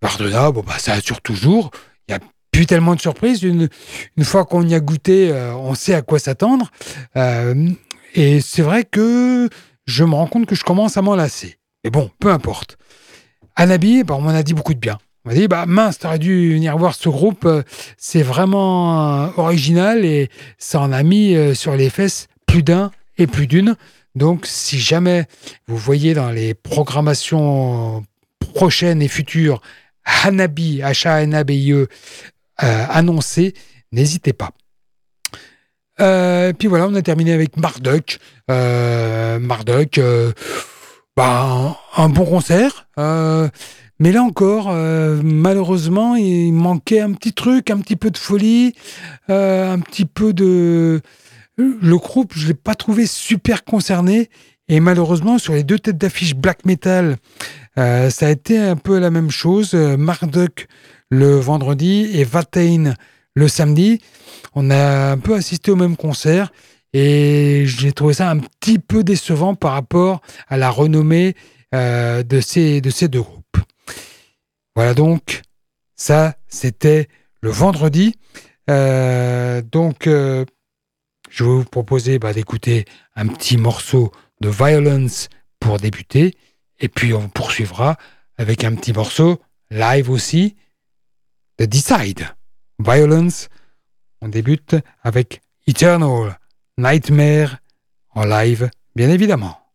Bon, bah, ça assure toujours. Il y a plus tellement de surprises. Une, une fois qu'on y a goûté, euh, on sait à quoi s'attendre. Euh, et c'est vrai que je me rends compte que je commence à m'en lasser. Mais bon, peu importe. Anabi, bah, on m'en a dit beaucoup de bien. On m'a dit, bah mince, t'aurais dû venir voir ce groupe, euh, c'est vraiment original et ça en a mis sur les fesses plus d'un et plus d'une. Donc, si jamais vous voyez dans les programmations prochaines et futures Hanabi, H-A-N-A-B-I-E, euh, annoncé, n'hésitez pas. Euh, puis voilà, on a terminé avec Marduk. Euh, Marduk, bah, un, bon concert, Mais là encore, malheureusement, il manquait un petit truc, un petit peu de folie, un petit peu de... Le groupe, je ne l'ai pas trouvé super concerné. Et malheureusement, sur les deux têtes d'affiche black metal, euh, ça a été un peu la même chose. Marduk le vendredi et Vatain le samedi. On a un peu assisté au même concert et j'ai trouvé ça un petit peu décevant par rapport à la renommée de, ces, de ces deux groupes. Voilà donc, ça c'était le vendredi. Euh, donc, euh, je vais vous proposer bah, d'écouter un petit morceau de Violence pour débuter. Et puis on poursuivra avec un petit morceau live aussi de Decide. Violence, on débute avec Eternal Nightmare en live, bien évidemment.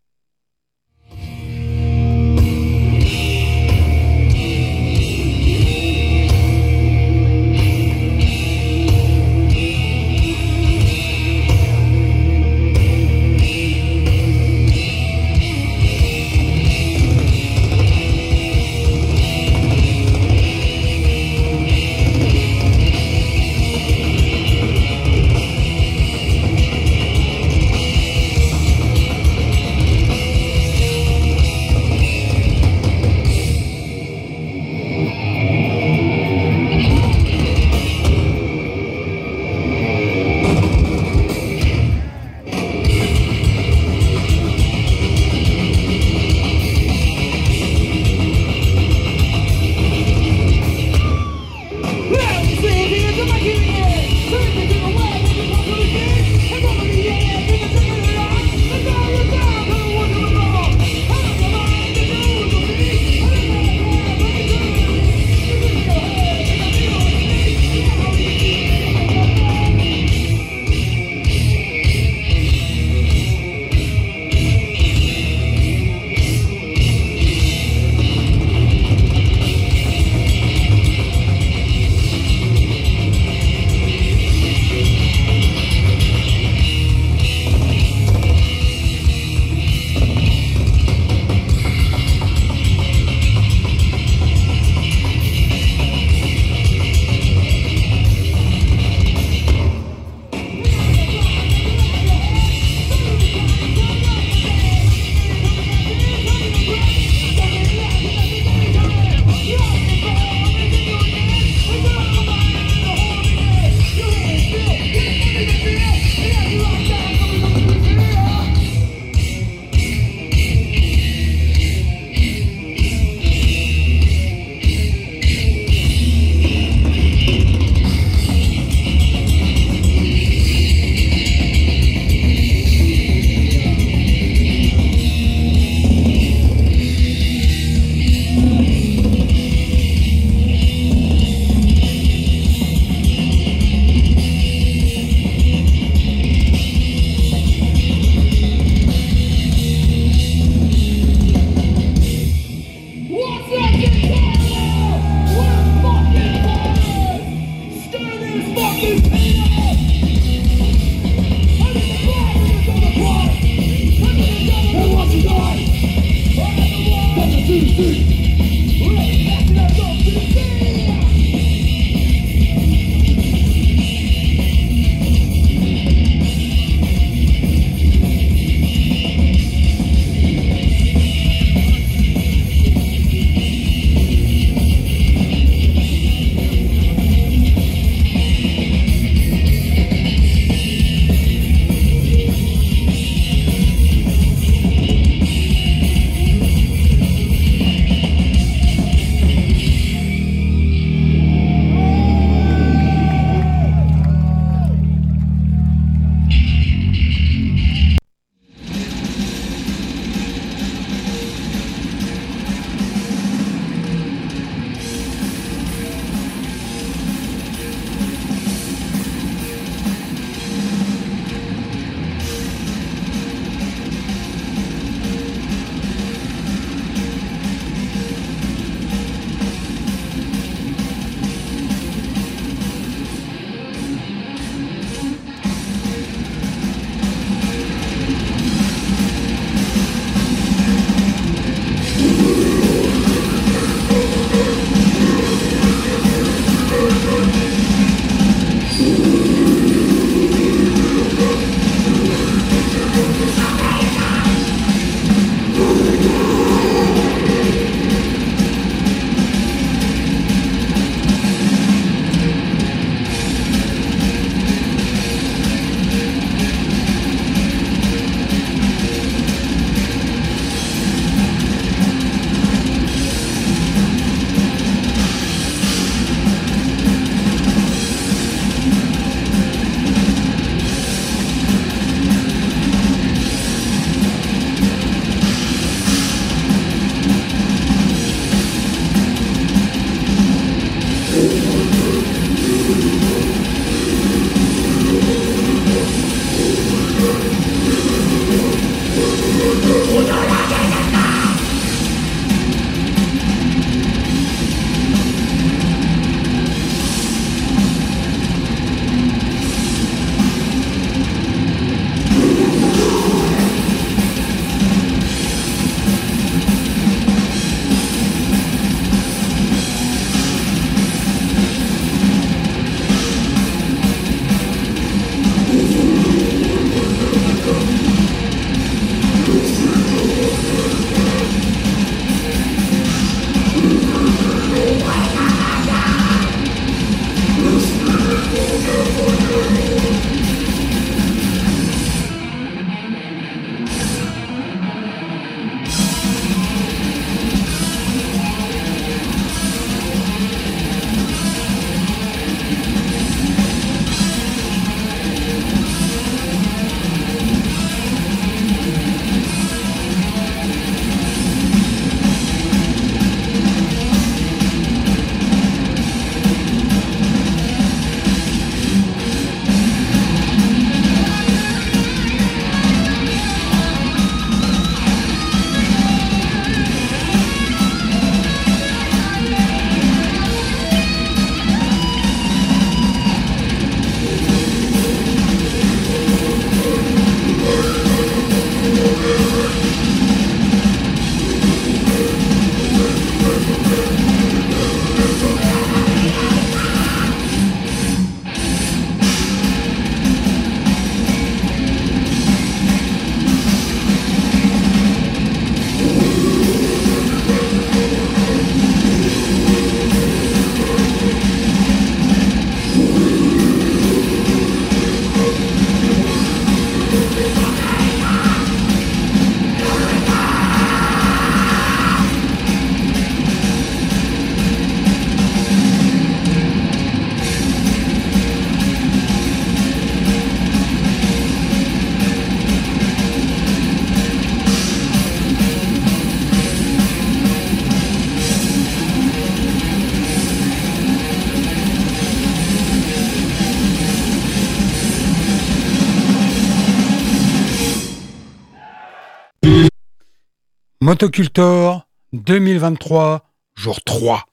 Motocultor 2023, jour 3.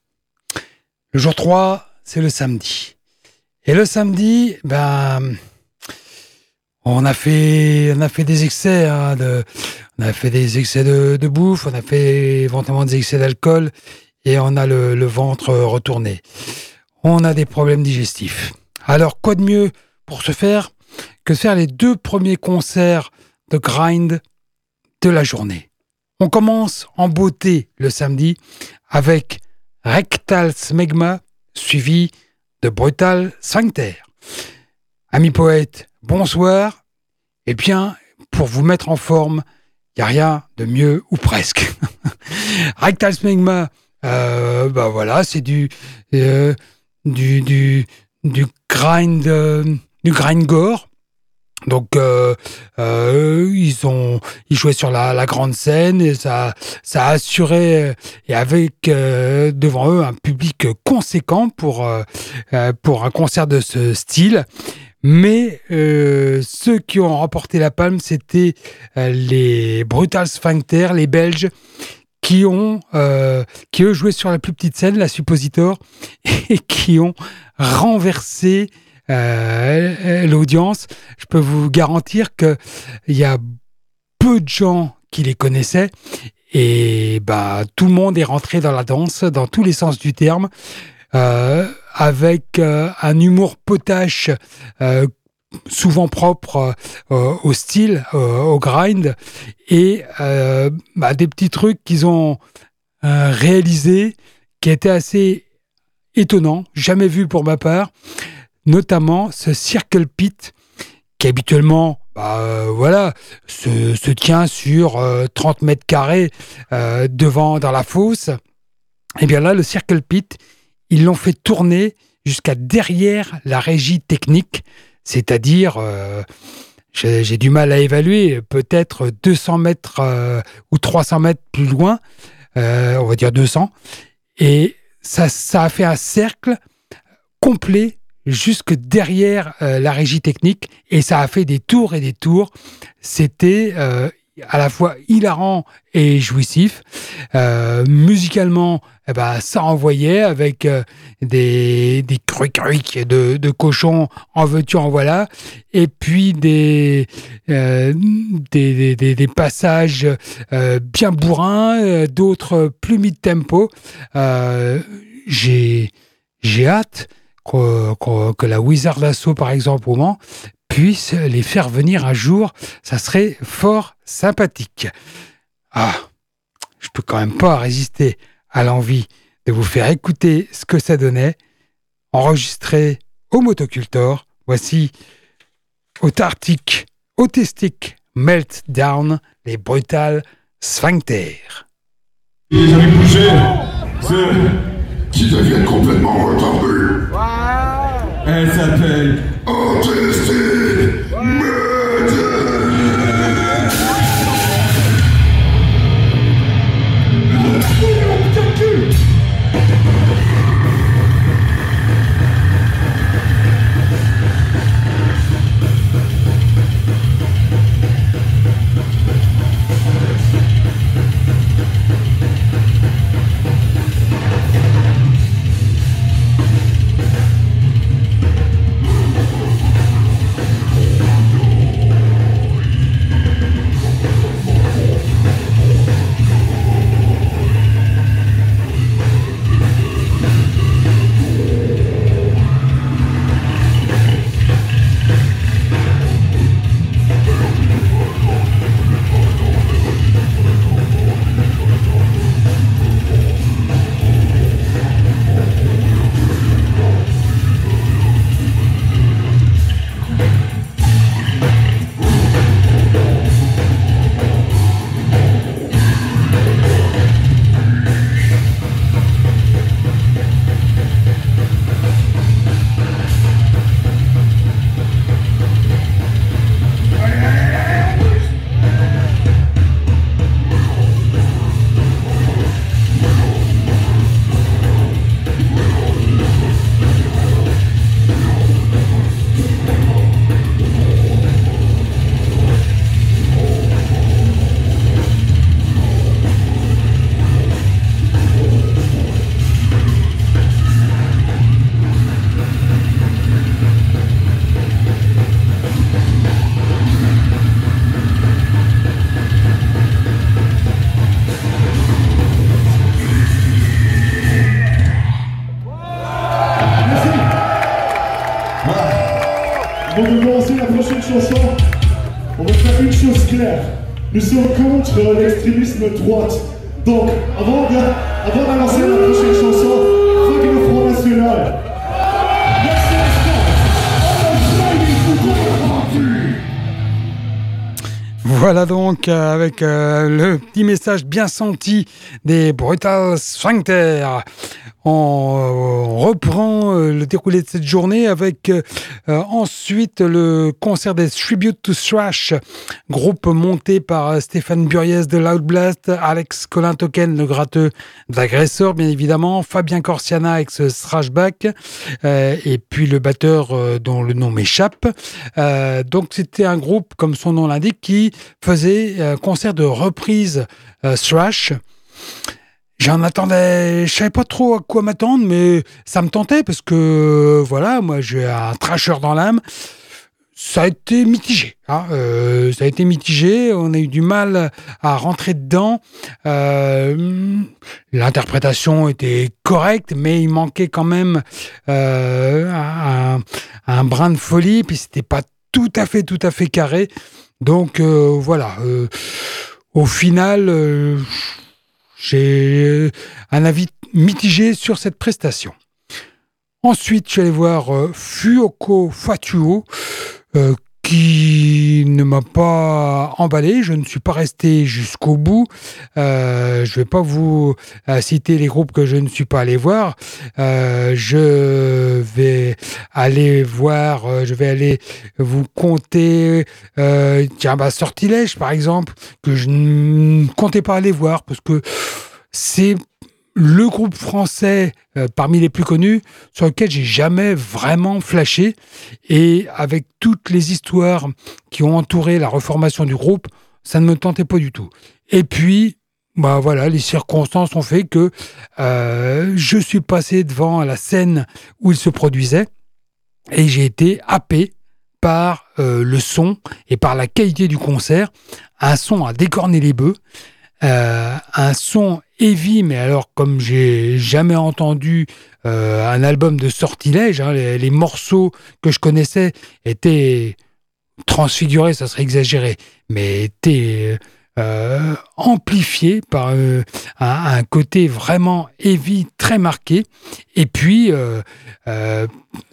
Le jour 3, c'est le samedi. Et le samedi, ben, on a fait, on a fait des excès, hein, de, on a fait des excès de, bouffe, on a fait éventuellement des excès d'alcool et on a le, le, ventre retourné. On a des problèmes digestifs. Alors, quoi de mieux pour se faire que faire les deux premiers concerts de grind de la journée? On commence en beauté le samedi avec Rectal Smegma suivi de Brutal Sphincter. Amis poètes, bonsoir. Eh bien, pour vous mettre en forme, il n'y a rien de mieux ou presque. Rectal Smegma, euh, bah voilà, c'est du, euh, du, du, du grind, euh, du grind gore. Donc euh, euh, ils ont ils jouaient sur la, la, grande scène et ça ça a assuré et avec euh, devant eux un public conséquent pour euh, pour un concert de ce style. Mais ceux qui ont remporté la palme, c'était les Brutal Sphincter, les Belges, qui ont qui eux jouaient sur la plus petite scène, la Suppositor, et qui ont renversé euh, l'audience, je peux vous garantir qu'il y a peu de gens qui les connaissaient et bah tout le monde est rentré dans la danse dans tous les sens du terme euh, avec euh, un humour potache souvent propre au style au grind et bah, des petits trucs qu'ils ont réalisés qui étaient assez étonnants jamais vu pour ma part notamment ce Circle Pit qui habituellement bah, euh, voilà, se, se, tient sur euh, 30 mètres carrés euh, devant dans la fosse. Et eh bien là, le Circle Pit, ils l'ont fait tourner jusqu'à derrière la régie technique, c'est-à-dire, euh, j'ai du mal à évaluer, peut-être 200 mètres euh, ou 300 mètres plus loin, euh, on va dire 200, et ça, ça a fait un cercle complet jusque derrière euh, la régie technique et ça a fait des tours et des tours. C'était euh, à la fois hilarant et jouissif. Euh, musicalement, eh ben, ça envoyait avec euh, des, des crucs de, de cochons en veux-tu, en voilà, et puis des, euh, des, des, des, passages euh, bien bourrins, d'autres plus mid-tempo. J'ai hâte que, que, que, la Wizard Assault, par exemple, au Mans, puisse les faire venir un jour. Ça serait fort sympathique. Ah, je peux quand même pas résister à l'envie de vous faire écouter ce que ça donnait, enregistré au Motocultor. Voici Autartic, Autistic Meltdown, les brutales sphincters. Les jamais bougé, c'est qui deviennent complètement retardés. Elle s'appelle Autistic contre l'extrémisme droite. Donc, avant d'annoncer la prochaine chanson, fuck le Front National. Voilà donc euh, avec euh, le petit message bien senti des Brutal Sphincter. On reprend euh, le déroulé de cette journée avec euh, ensuite le concert des Tribute to Thrash, groupe monté par euh, Stéphane Buriez de Loud Blast, Alex Colin Token, le gratteux d'agresseur, bien évidemment, Fabien Corsiana avec ce Thrashback, et puis le batteur dont le nom m'échappe. donc c'était un groupe, comme son nom l'indique, qui faisait un concert de reprise thrash. J'en attendais, je savais pas trop à quoi m'attendre, mais ça me tentait parce que voilà, moi j'ai un trasheur dans l'âme. Ça a été mitigé. Hein, euh, ça a été mitigé. On a eu du mal à rentrer dedans. Euh, l'interprétation était correcte, mais il manquait quand même euh, un, un, brin de folie. Puis c'était pas tout à fait, tout à fait carré. Donc voilà. au final j'ai un avis mitigé sur cette prestation. Ensuite, je suis allé voir euh, Fuoco Fatuo, euh, qui ne m'a pas emballé. Je ne suis pas resté jusqu'au bout. Euh, je vais pas vous citer les groupes que je ne suis pas allé voir. je vais aller voir, je vais aller vous compter, tiens, bah, Sortilège par exemple, que je ne comptais pas aller voir parce que c'est le groupe français euh, parmi les plus connus sur lequel j'ai jamais vraiment flashé et avec toutes les histoires qui ont entouré la reformation du groupe, ça ne me tentait pas du tout. Et puis, bah voilà, les circonstances ont fait que euh, je suis passé devant la scène où il se produisait et j'ai été happé par euh, le son et par la qualité du concert, un son à décorner les bœufs. Un son mais alors comme j'ai jamais entendu euh, un album de sortilège, hein, les, morceaux que je connaissais étaient transfigurés, ça serait exagéré, mais étaient euh, amplifiés par un, un, côté vraiment heavy très marqué. Et puis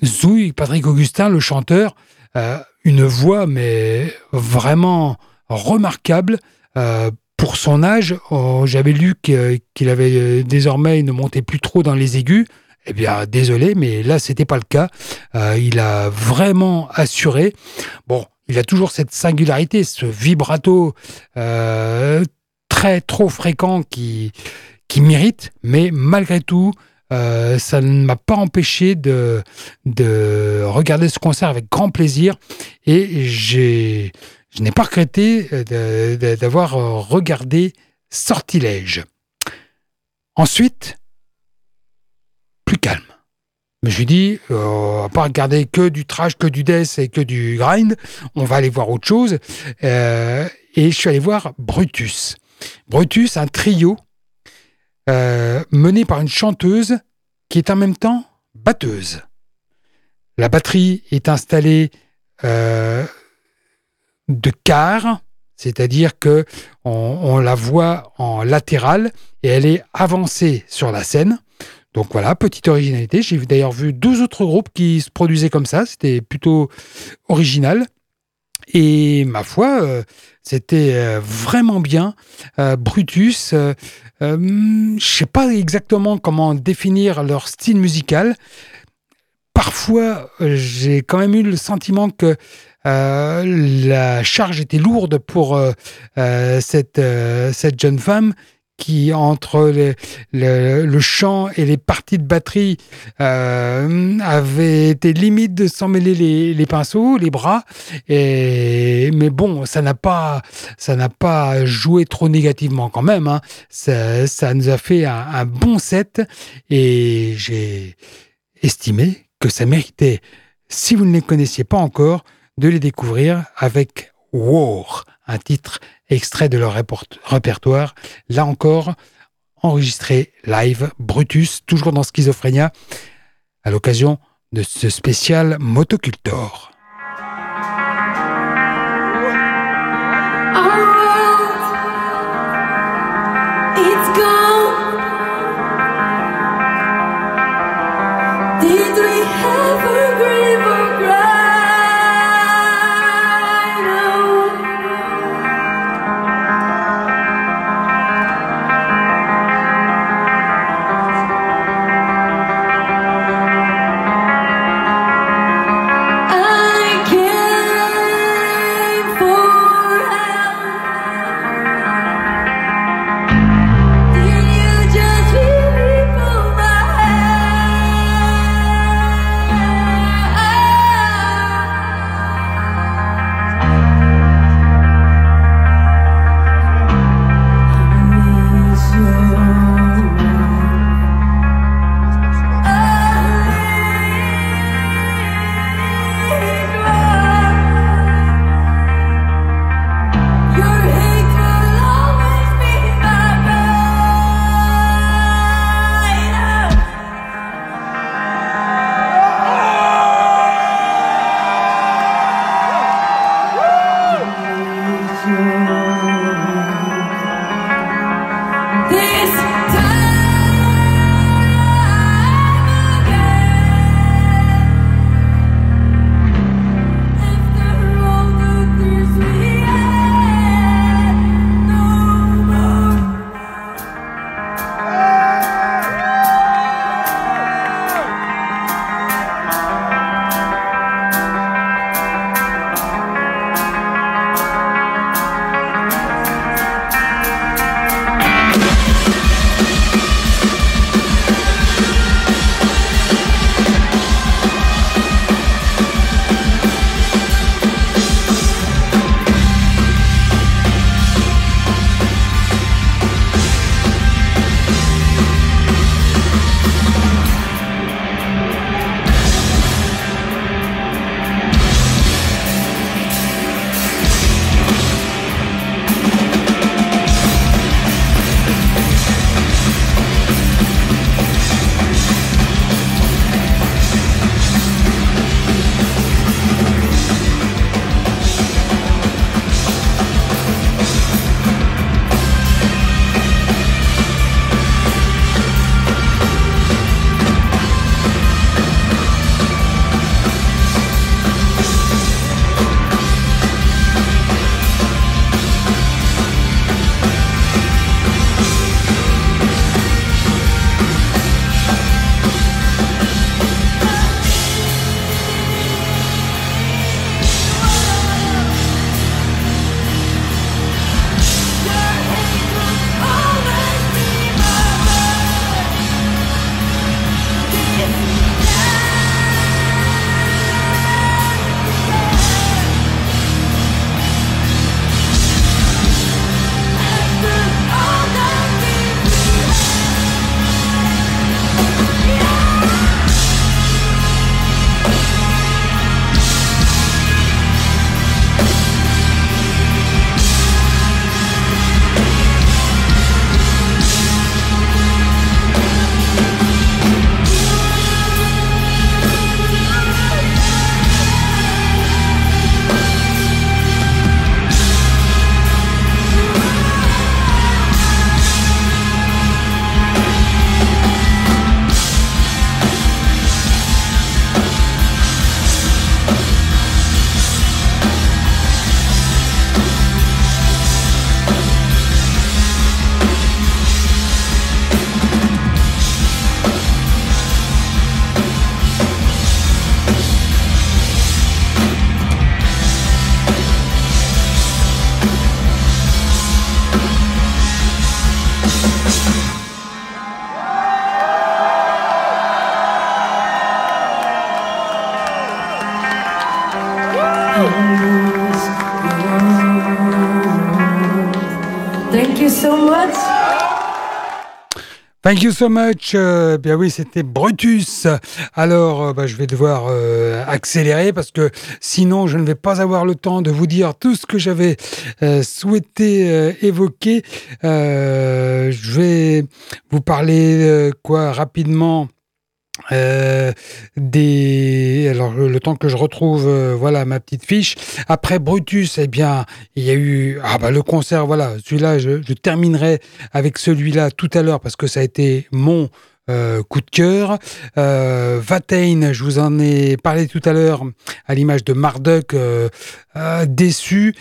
Zouy, Patrick Augustin, le chanteur, une voix mais vraiment remarquable pour son âge, oh, j'avais lu qu'il avait euh, désormais, ne montait plus trop dans les aigus. Eh bien, désolé, mais là, c'était pas le cas. Euh, il a vraiment assuré. Bon, il a toujours cette singularité, ce vibrato euh, très trop fréquent qui, qui mérite, mais malgré tout, ça ne m'a pas empêché de, de regarder ce concert avec grand plaisir et j'ai je n'ai pas regretté euh, d'avoir euh, regardé Sortilège. Ensuite, plus calme. Mais je lui dis, euh, va pas regarder que du trash, que du death et que du grind, on va aller voir autre chose. et je suis allé voir Brutus. Brutus, un trio mené par une chanteuse qui est en même temps batteuse. La batterie est installée de quart, c'est-à-dire que on, la voit en latéral et elle est avancée sur la scène. Donc voilà, petite originalité. J'ai d'ailleurs vu deux autres groupes qui se produisaient comme ça. C'était plutôt original. Et ma foi, euh, c'était euh, vraiment bien. Euh, Brutus, je ne sais pas exactement comment définir leur style musical. Parfois, j'ai quand même eu le sentiment que euh, la charge était lourde pour euh, euh, cette, jeune femme qui, entre le, chant et les parties de batterie, avait été limite de s'en mêler les, pinceaux, les bras. Et, mais bon, ça n'a pas, ça pas joué trop négativement quand même. Hein. Ça, nous a fait un bon set et j'ai estimé que ça méritait, si vous ne les connaissiez pas encore, de les découvrir avec War, un titre extrait de leur répertoire, là encore enregistré live, Brutus, toujours dans Schizophrénia, à l'occasion de ce spécial Motocultor. Thank you so much. Euh, bien oui, c'était Brutus. Alors, euh, bah, je vais devoir euh, accélérer parce que sinon, je ne vais pas avoir le temps de vous dire tout ce que j'avais souhaité évoquer. je vais vous parler quoi rapidement euh, des alors le, temps que je retrouve euh, voilà ma petite fiche après Brutus eh bien il y a eu ah bah le concert voilà celui-là je, je, terminerai avec celui-là tout à l'heure parce que ça a été mon euh, coup de cœur. Euh, Vatain, je vous en ai parlé tout à l'heure à l'image de Marduk, déçu.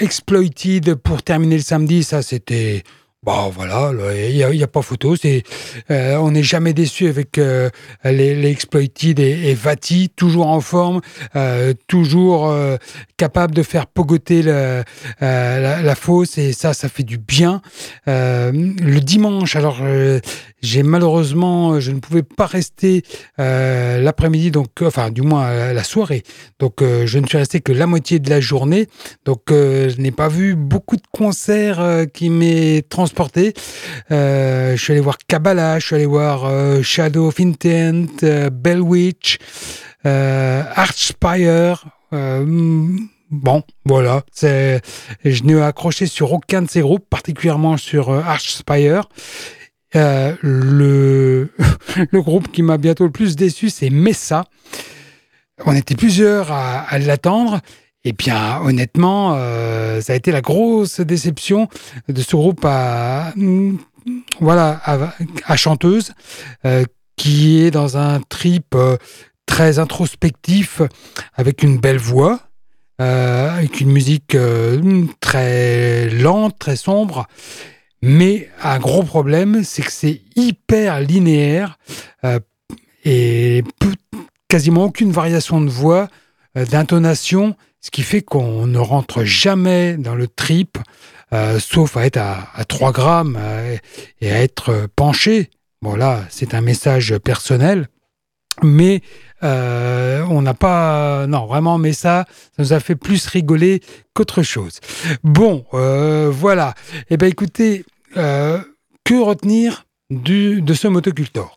Exploited pour terminer le samedi, ça c'était Bon, voilà, il n'y a, pas photo. C'est, euh, on n'est jamais déçu avec euh, les, les, Exploited et, Vati, toujours en forme, euh, toujours capable de faire pogoter la, la, fosse et ça, ça fait du bien. le dimanche, alors j'ai malheureusement, je ne pouvais pas rester euh, l'après-midi, donc enfin du moins la soirée. Donc euh, je ne suis resté que la moitié de la journée. Donc euh, je n'ai pas vu beaucoup de concerts qui m'aient transporté. je suis allé voir Kabbalah, je suis allé voir Shadow of Intent, Bell Witch, Archspire. Bon, voilà. C'est, je n'ai accroché sur aucun de ces groupes, particulièrement sur Archspire. Euh, le, groupe qui m'a bientôt le plus déçu, c'est Messa. On était plusieurs à, l'attendre. Et bien, honnêtement, euh, ça a été la grosse déception de ce groupe à, voilà, à, chanteuse, euh, qui est dans un trip très introspectif, avec une belle voix, avec une musique très lente, très sombre, mais un gros problème, c'est que c'est hyper linéaire euh, et quasiment aucune variation de voix, euh, d'intonation, ce qui fait qu'on ne rentre jamais dans le trip, euh, sauf à être à, 3 grammes et à être penché. Bon là, c'est un message personnel, mais on n'a pas, non, vraiment, mais ça, ça nous a fait plus rigoler qu'autre chose. Bon, voilà. Eh bien, écoutez, euh, que retenir du, de ce motocultor?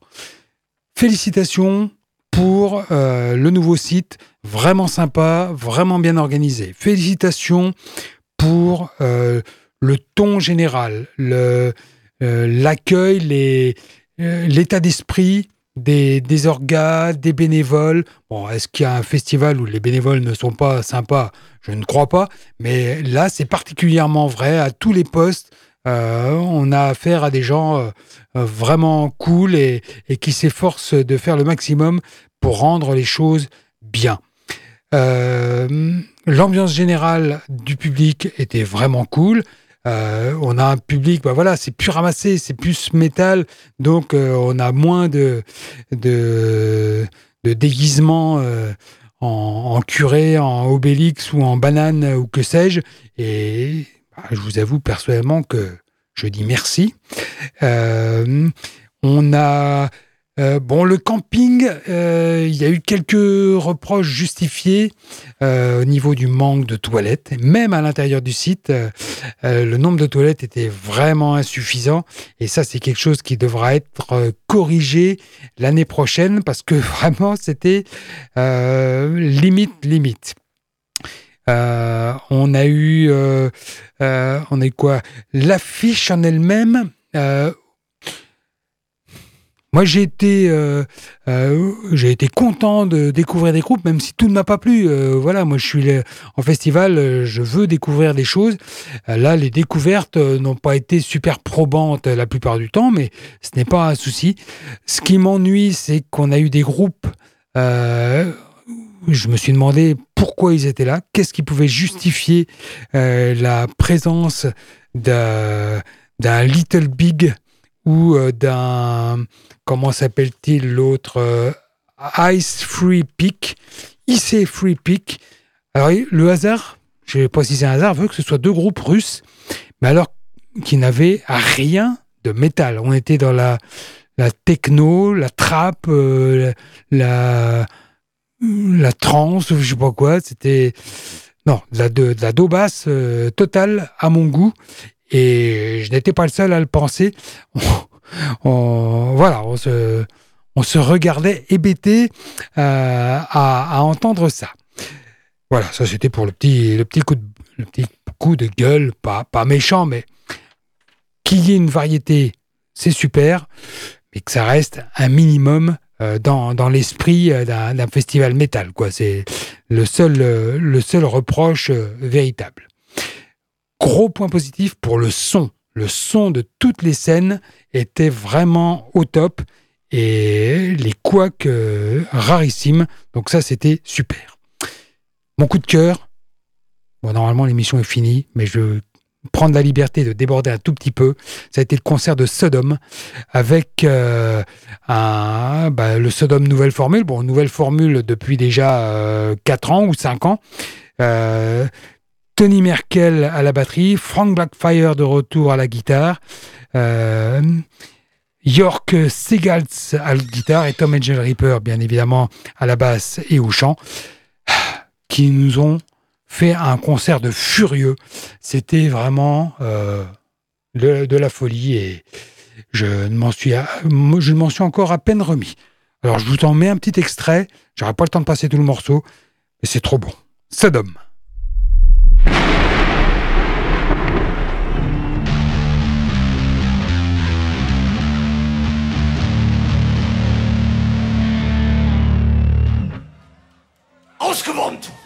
Félicitations pour euh, le nouveau site, vraiment sympa, vraiment bien organisé. Félicitations pour euh, le ton général, l'accueil, l'état d'esprit des, des orgas, des bénévoles. Bon, est-ce qu'il y a un festival où les bénévoles ne sont pas sympas? Je ne crois pas. Mais là, c'est particulièrement vrai à tous les postes. Euh, on a affaire à des gens euh, vraiment cool et, qui s'efforcent de faire le maximum pour rendre les choses bien. Euh, l'ambiance générale du public était vraiment cool. on a un public, bah voilà, c'est plus ramassé, c'est plus métal, donc on a moins de, de, déguisements en, en, curé, en obélix ou en banane ou que sais-je. Et je vous avoue personnellement que je dis merci. Euh, on a euh, bon le camping, euh, il y a eu quelques reproches justifiés au niveau du manque de toilettes. Même à l'intérieur du site, le nombre de toilettes était vraiment insuffisant. Et ça, c'est quelque chose qui devra être corrigé l'année prochaine parce que vraiment, c'était limite limite. Euh, on a eu, euh, euh, on a quoi? L'affiche en elle-même. moi, j'ai été, j'ai été content de découvrir des groupes, même si tout ne m'a pas plu. voilà, moi, je suis en festival, je veux découvrir des choses. là, les découvertes n'ont pas été super probantes la plupart du temps, mais ce n'est pas un souci. Ce qui m'ennuie, c'est qu'on a eu des groupes je me suis demandé pourquoi ils étaient là, qu'est-ce qui pouvait justifier euh, la présence d'un Little Big ou euh, d'un, comment s'appelle-t-il l'autre, euh, Ice Free Peak, IC Free Peak. Alors le hasard, je ne sais pas si un hasard, veut que ce soit deux groupes russes, mais alors qui n'avaient rien de métal. On était dans la, techno, la trap, la la trance ou je sais pas quoi. C'était non de la de, la basse euh, totale à mon goût et je n'étais pas le seul à le penser. On, voilà, on se regardait hébété euh, à, entendre ça. Voilà, ça c'était pour le petit coup de gueule, pas pas méchant, mais qu'il y ait une variété, c'est super, mais que ça reste un minimum dans, dans l'esprit euh, d'un festival métal. C'est le seul, euh, le seul reproche véritable. Gros point positif pour le son. Le son de toutes les scènes était vraiment au top et les couacs rarissimes. Donc ça, c'était super. Mon coup de cœur. Bon, normalement, l'émission est finie, mais je prendre la liberté de déborder un tout petit peu. Ça a été le concert de Sodom avec euh, bah, le Sodom nouvelle formule. Bon, nouvelle formule depuis déjà euh, 4 ans ou 5 ans. Euh, Tony Merkel à la batterie, Frank Blackfire de retour à la guitare, euh, York Segaltz à la guitare et Tom Angel Reaper, bien évidemment, à la basse et au chant, qui nous ont fait un concert de furieux. C'était vraiment euh, de, la folie et je ne m'en suis, je m'en suis encore à peine remis. Alors je vous en mets un petit extrait. J'aurai pas le temps de passer tout le morceau, mais c'est trop bon. Sodom. Voilà,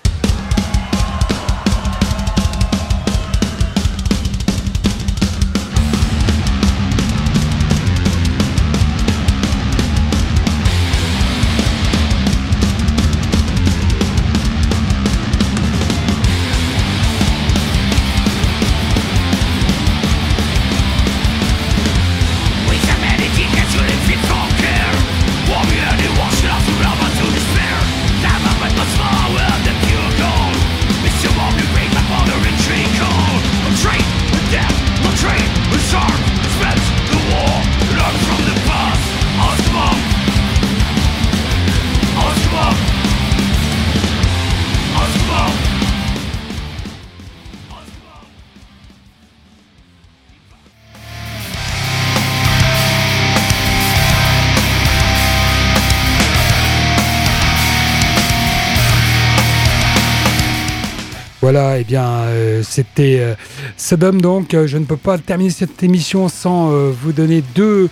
euh, c'était euh, Sodom. Donc, euh, je ne peux pas terminer cette émission sans vous donner deux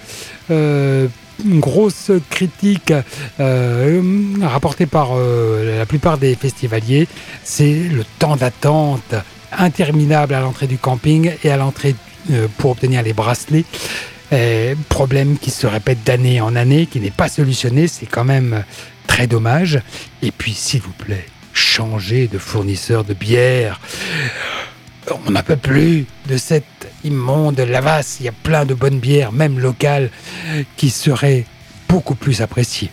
grosses critiques rapportées par la plupart des festivaliers. C'est le temps d'attente interminable à l'entrée du camping et à l'entrée pour obtenir les bracelets. problème qui se répète d'année en année, qui n'est pas solutionné. C'est quand même très dommage. Et puis, s'il vous plaît, changer de fournisseur de bière. On n'a pas plus de cette immonde lavasse. Il y a plein de bonnes bières, même locales, qui seraient beaucoup plus appréciées.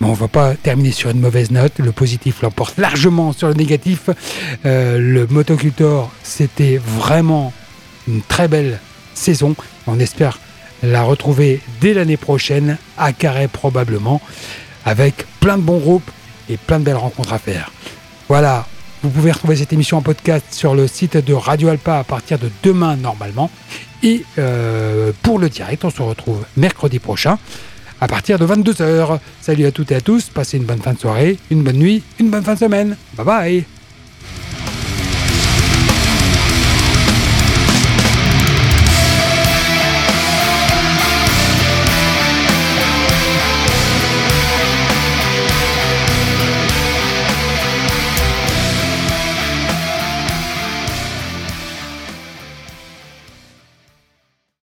Mais on ne va pas terminer sur une mauvaise note. Le positif l'emporte largement sur le négatif. Euh, le motocultor, c'était vraiment une très belle saison. On espère la retrouver dès l'année prochaine, à Carré probablement, avec plein de bons groupes et plein de belles rencontres à faire. Voilà, vous pouvez retrouver cette émission en podcast sur le site de Radio Alpa à partir de demain normalement. Et euh, pour le direct, on se retrouve mercredi prochain à partir de 22h. Salut à toutes et à tous, passez une bonne fin de soirée, une bonne nuit, une bonne fin de semaine. Bye bye